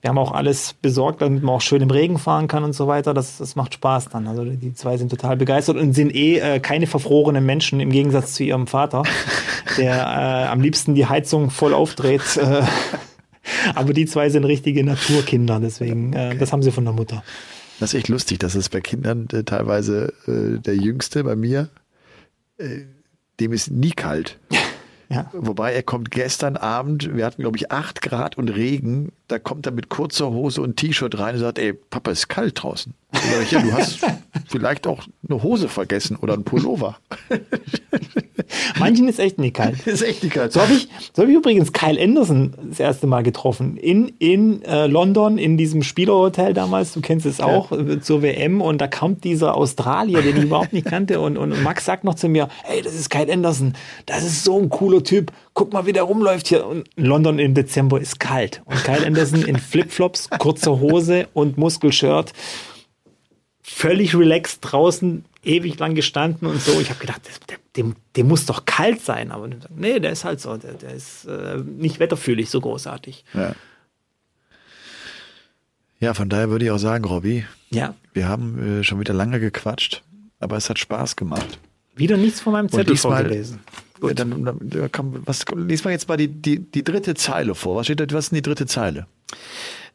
wir haben auch alles besorgt, damit man auch schön im Regen fahren kann und so weiter. Das, das macht Spaß dann. Also die zwei sind total begeistert und sind eh äh, keine verfrorenen Menschen im Gegensatz zu ihrem Vater, der äh, am liebsten die Heizung voll aufdreht. Äh, aber die zwei sind richtige Naturkinder, deswegen, äh, das haben sie von der Mutter. Das ist echt lustig, dass es bei Kindern äh, teilweise der Jüngste bei mir, dem ist nie kalt. Ja. Wobei er kommt gestern Abend, wir hatten glaube ich acht Grad und Regen, da kommt er mit kurzer Hose und T-Shirt rein und sagt, ey, Papa, ist kalt draußen. Sag ich, ja, du hast vielleicht auch eine Hose vergessen oder ein Pullover. manchen ist echt nicht kalt. ist echt nicht kalt. So habe ich, so hab ich übrigens Kyle Anderson das erste Mal getroffen. In, in äh, London, in diesem Spielerhotel damals, du kennst es auch, äh, zur WM. Und da kam dieser Australier, den ich überhaupt nicht kannte. Und, und Max sagt noch zu mir, hey, das ist Kyle Anderson. Das ist so ein cooler Typ. Guck mal, wie der rumläuft hier. Und London im Dezember ist kalt. Und Kyle Anderson in Flipflops, kurzer Hose und Muskelshirt völlig relaxed draußen ewig lang gestanden und so. Ich habe gedacht, der, dem, dem muss doch kalt sein. Aber nee, der ist halt so. Der, der ist äh, nicht wetterfühlig so großartig. Ja. ja, von daher würde ich auch sagen, Robby, Ja. wir haben äh, schon wieder lange gequatscht, aber es hat Spaß gemacht. Wieder nichts von meinem Zettel vorgelesen. Ja, dann, dann komm, was, lies mal jetzt mal die, die, die dritte Zeile vor. Was steht da, was ist denn die dritte Zeile?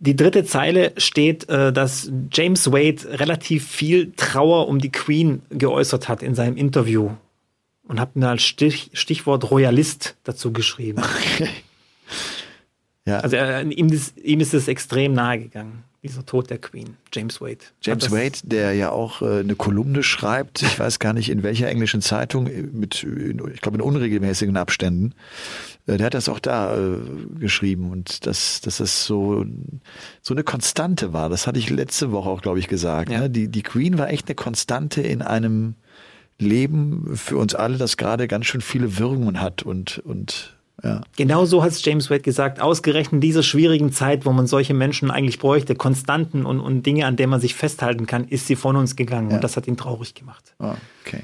Die dritte Zeile steht, äh, dass James Wade relativ viel Trauer um die Queen geäußert hat in seinem Interview. Und hat mir als Stich, Stichwort Royalist dazu geschrieben. Ja, Also ihm, ist, ihm ist es extrem nahe gegangen, dieser Tod der Queen, James Wade. James Wade, der ja auch äh, eine Kolumne schreibt, ich weiß gar nicht in welcher englischen Zeitung, äh, mit, ich glaube in unregelmäßigen Abständen, äh, der hat das auch da äh, geschrieben und dass, dass das so, so eine Konstante war. Das hatte ich letzte Woche auch, glaube ich, gesagt. Ja. Ne? Die, die Queen war echt eine Konstante in einem Leben für uns alle, das gerade ganz schön viele Wirrungen hat und, und ja. Genau so hat es James Wade gesagt. Ausgerechnet in dieser schwierigen Zeit, wo man solche Menschen eigentlich bräuchte, Konstanten und, und Dinge, an denen man sich festhalten kann, ist sie von uns gegangen. Ja. Und das hat ihn traurig gemacht. Oh, okay.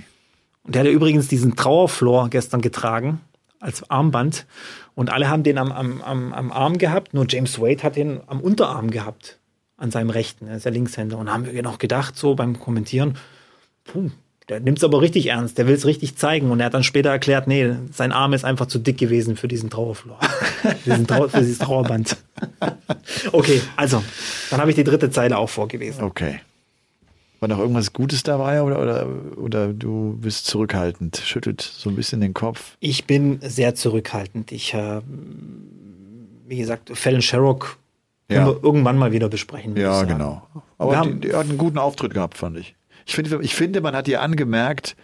Und der hat ja übrigens diesen Trauerflor gestern getragen als Armband. Und alle haben den am, am, am, am Arm gehabt. Nur James Wade hat den am Unterarm gehabt. An seinem rechten. Er ist ja Linkshänder. Und haben wir noch gedacht, so beim Kommentieren, puh, der nimmt es aber richtig ernst. Der will es richtig zeigen. Und er hat dann später erklärt, nee, sein Arm ist einfach zu dick gewesen für diesen Trauerflor. diesen Trau für dieses Trauerband. okay, also, dann habe ich die dritte Zeile auch vorgelesen. Okay. War noch irgendwas Gutes dabei oder, oder, oder du bist zurückhaltend? Schüttelt so ein bisschen den Kopf. Ich bin sehr zurückhaltend. Ich, äh, wie gesagt, Fallon Sherrock können Ja. wir irgendwann mal wieder besprechen. Ja, genau. Aber Wir die, haben- die hat einen guten Auftritt gehabt, fand ich. Ich finde, ich finde, man hat ihr angemerkt,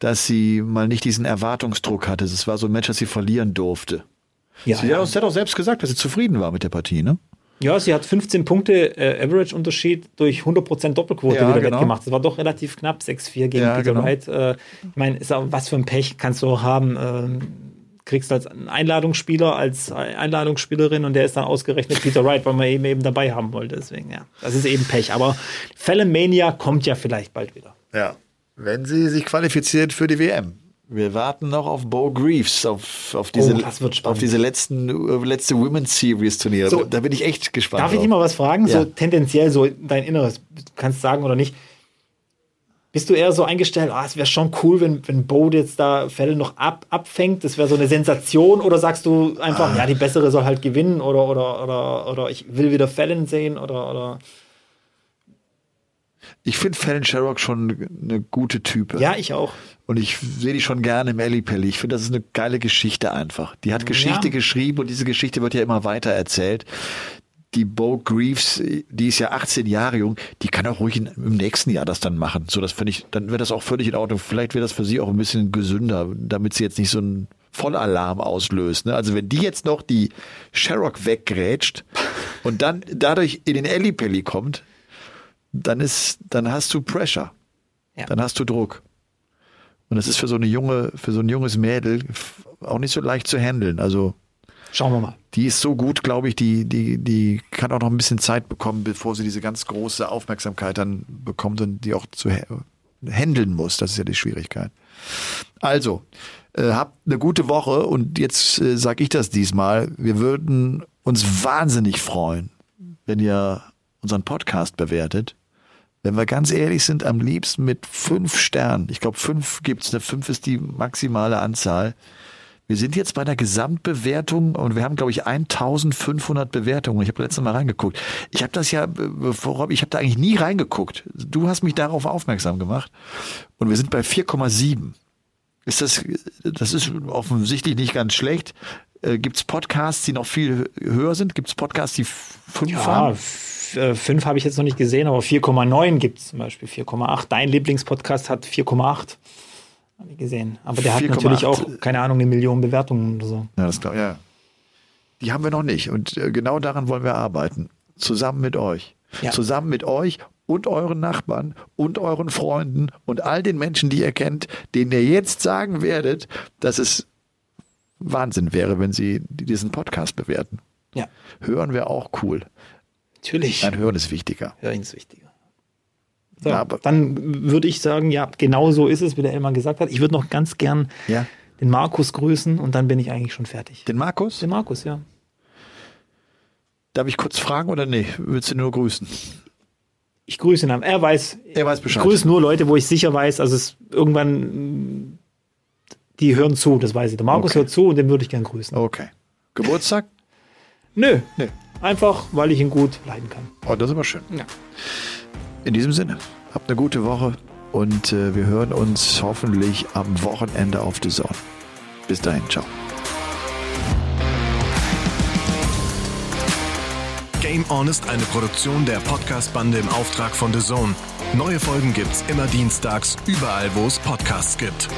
dass sie mal nicht diesen Erwartungsdruck hatte. Es war so ein Match, das sie verlieren durfte. Ja, sie, ja. Hat auch, sie hat auch selbst gesagt, dass sie zufrieden war mit der Partie, ne? ja, sie hat 15 Punkte äh, Average-Unterschied durch 100% Doppelquote Ja, wieder genau. wettgemacht. Das war doch relativ knapp, 6-4 gegen Ja, Peter genau. Wright. Äh, ich meine, was für ein Pech kannst du auch haben. ähm, kriegst als Einladungsspieler, als Einladungsspielerin und der ist dann ausgerechnet Peter Wright, weil man eben eben dabei haben wollte. Deswegen, ja, das ist eben Pech. Aber Fallon Mania kommt ja vielleicht bald wieder. Ja. Wenn sie sich qualifiziert für die WM. Wir warten noch auf Bo Greaves, auf, auf diese, Oh, auf diese letzten, äh, letzte Women's Series Turniere. So. da bin ich echt gespannt. Darf ich dich mal was fragen? Ja. So tendenziell, so dein Inneres, du kannst sagen oder nicht. Bist du eher so eingestellt, ah, es wäre schon cool, wenn, wenn Bo jetzt da Fälle noch ab, abfängt, das wäre so eine Sensation, oder sagst du einfach, Ah. ja, die bessere soll halt gewinnen oder oder oder oder ich will wieder Fällen sehen oder oder Ich finde Fallon Sherrock schon eine gute Type. ja, ich auch. Und ich sehe die schon gerne im Ellipelli. Ich finde, das ist eine geile Geschichte einfach. Die hat Geschichte Ja. geschrieben und diese Geschichte wird ja immer weiter erzählt. Die Bo Greaves, die ist ja 18 Jahre jung, die kann auch ruhig in, im nächsten Jahr das dann machen. So, das finde ich, dann wäre das auch völlig in Ordnung. Vielleicht wäre das für sie auch ein bisschen gesünder, damit sie jetzt nicht so einen Vollalarm auslöst. Ne? Also wenn die jetzt noch die Sherrock weggrätscht und dann dadurch in den Ellipelli kommt, dann ist, dann hast du Pressure. Ja. Dann hast du Druck. Und das ist für so eine junge, für so ein junges Mädel auch nicht so leicht zu handeln. Also Schauen wir mal. Die ist so gut, glaube ich, die, die, die kann auch noch ein bisschen Zeit bekommen, bevor sie diese ganz große Aufmerksamkeit dann bekommt und die auch zu ha- handeln muss. Das ist ja die Schwierigkeit. Also, äh, habt eine gute Woche und jetzt äh, sage ich das diesmal. Wir würden uns wahnsinnig freuen, wenn ihr unseren Podcast bewertet. Wenn wir ganz ehrlich sind, am liebsten mit fünf Sternen. Ich glaube, fünf gibt's. Eine fünf ist die maximale Anzahl. Wir sind jetzt bei der Gesamtbewertung und wir haben, glaube ich, 1500 Bewertungen. Ich habe letztes Mal reingeguckt. Ich habe das ja, bevor Rob, ich habe da eigentlich nie reingeguckt. Du hast mich darauf aufmerksam gemacht. Und wir sind bei 4,7. Ist das, das ist offensichtlich nicht ganz schlecht. Äh, Gibt es Podcasts, die noch viel höher sind? Gibt es Podcasts, die fünf Ja, haben? äh, fünf habe ich jetzt noch nicht gesehen, aber 4,9 gibt es zum Beispiel, 4,8. Dein Lieblingspodcast hat 4,8. Hab ich gesehen. Aber der hat 4,8. natürlich auch, keine Ahnung, eine Million Bewertungen oder so. Ja, das glaub, ja. Die haben wir noch nicht. Und äh, genau daran wollen wir arbeiten. Zusammen mit euch. Ja. Zusammen mit euch und euren Nachbarn und euren Freunden und all den Menschen, die ihr kennt, denen ihr jetzt sagen werdet, dass es Wahnsinn wäre, wenn sie diesen Podcast bewerten. Ja, Hören wäre auch cool. natürlich. Nein, hören ist wichtiger. Hören ist wichtiger. So, Ja, aber- dann würde ich sagen, ja, genau so ist es, wie der Elmar gesagt hat. Ich würde noch ganz gern Ja. den Markus grüßen und dann bin ich eigentlich schon fertig. Den Markus? Den Markus, ja. Darf ich kurz fragen oder nee? Willst du nur grüßen? Ich grüße ihn. Er weiß, Er weiß ich Bescheid. grüße nur Leute, wo ich sicher weiß, also es irgendwann, die hören zu, das weiß ich. Der Markus Okay. hört zu und den würde ich gern grüßen. Okay. Geburtstag? Nö, Nee. einfach, weil ich ihn gut leiden kann. Oh, das ist aber schön. Ja. In diesem Sinne, habt eine gute Woche und äh, wir hören uns hoffentlich am Wochenende auf The Zone. Bis dahin, ciao. Game On ist eine Produktion der Podcast-Bande im Auftrag von The Zone. Neue Folgen gibt's immer dienstags, überall, wo es Podcasts gibt.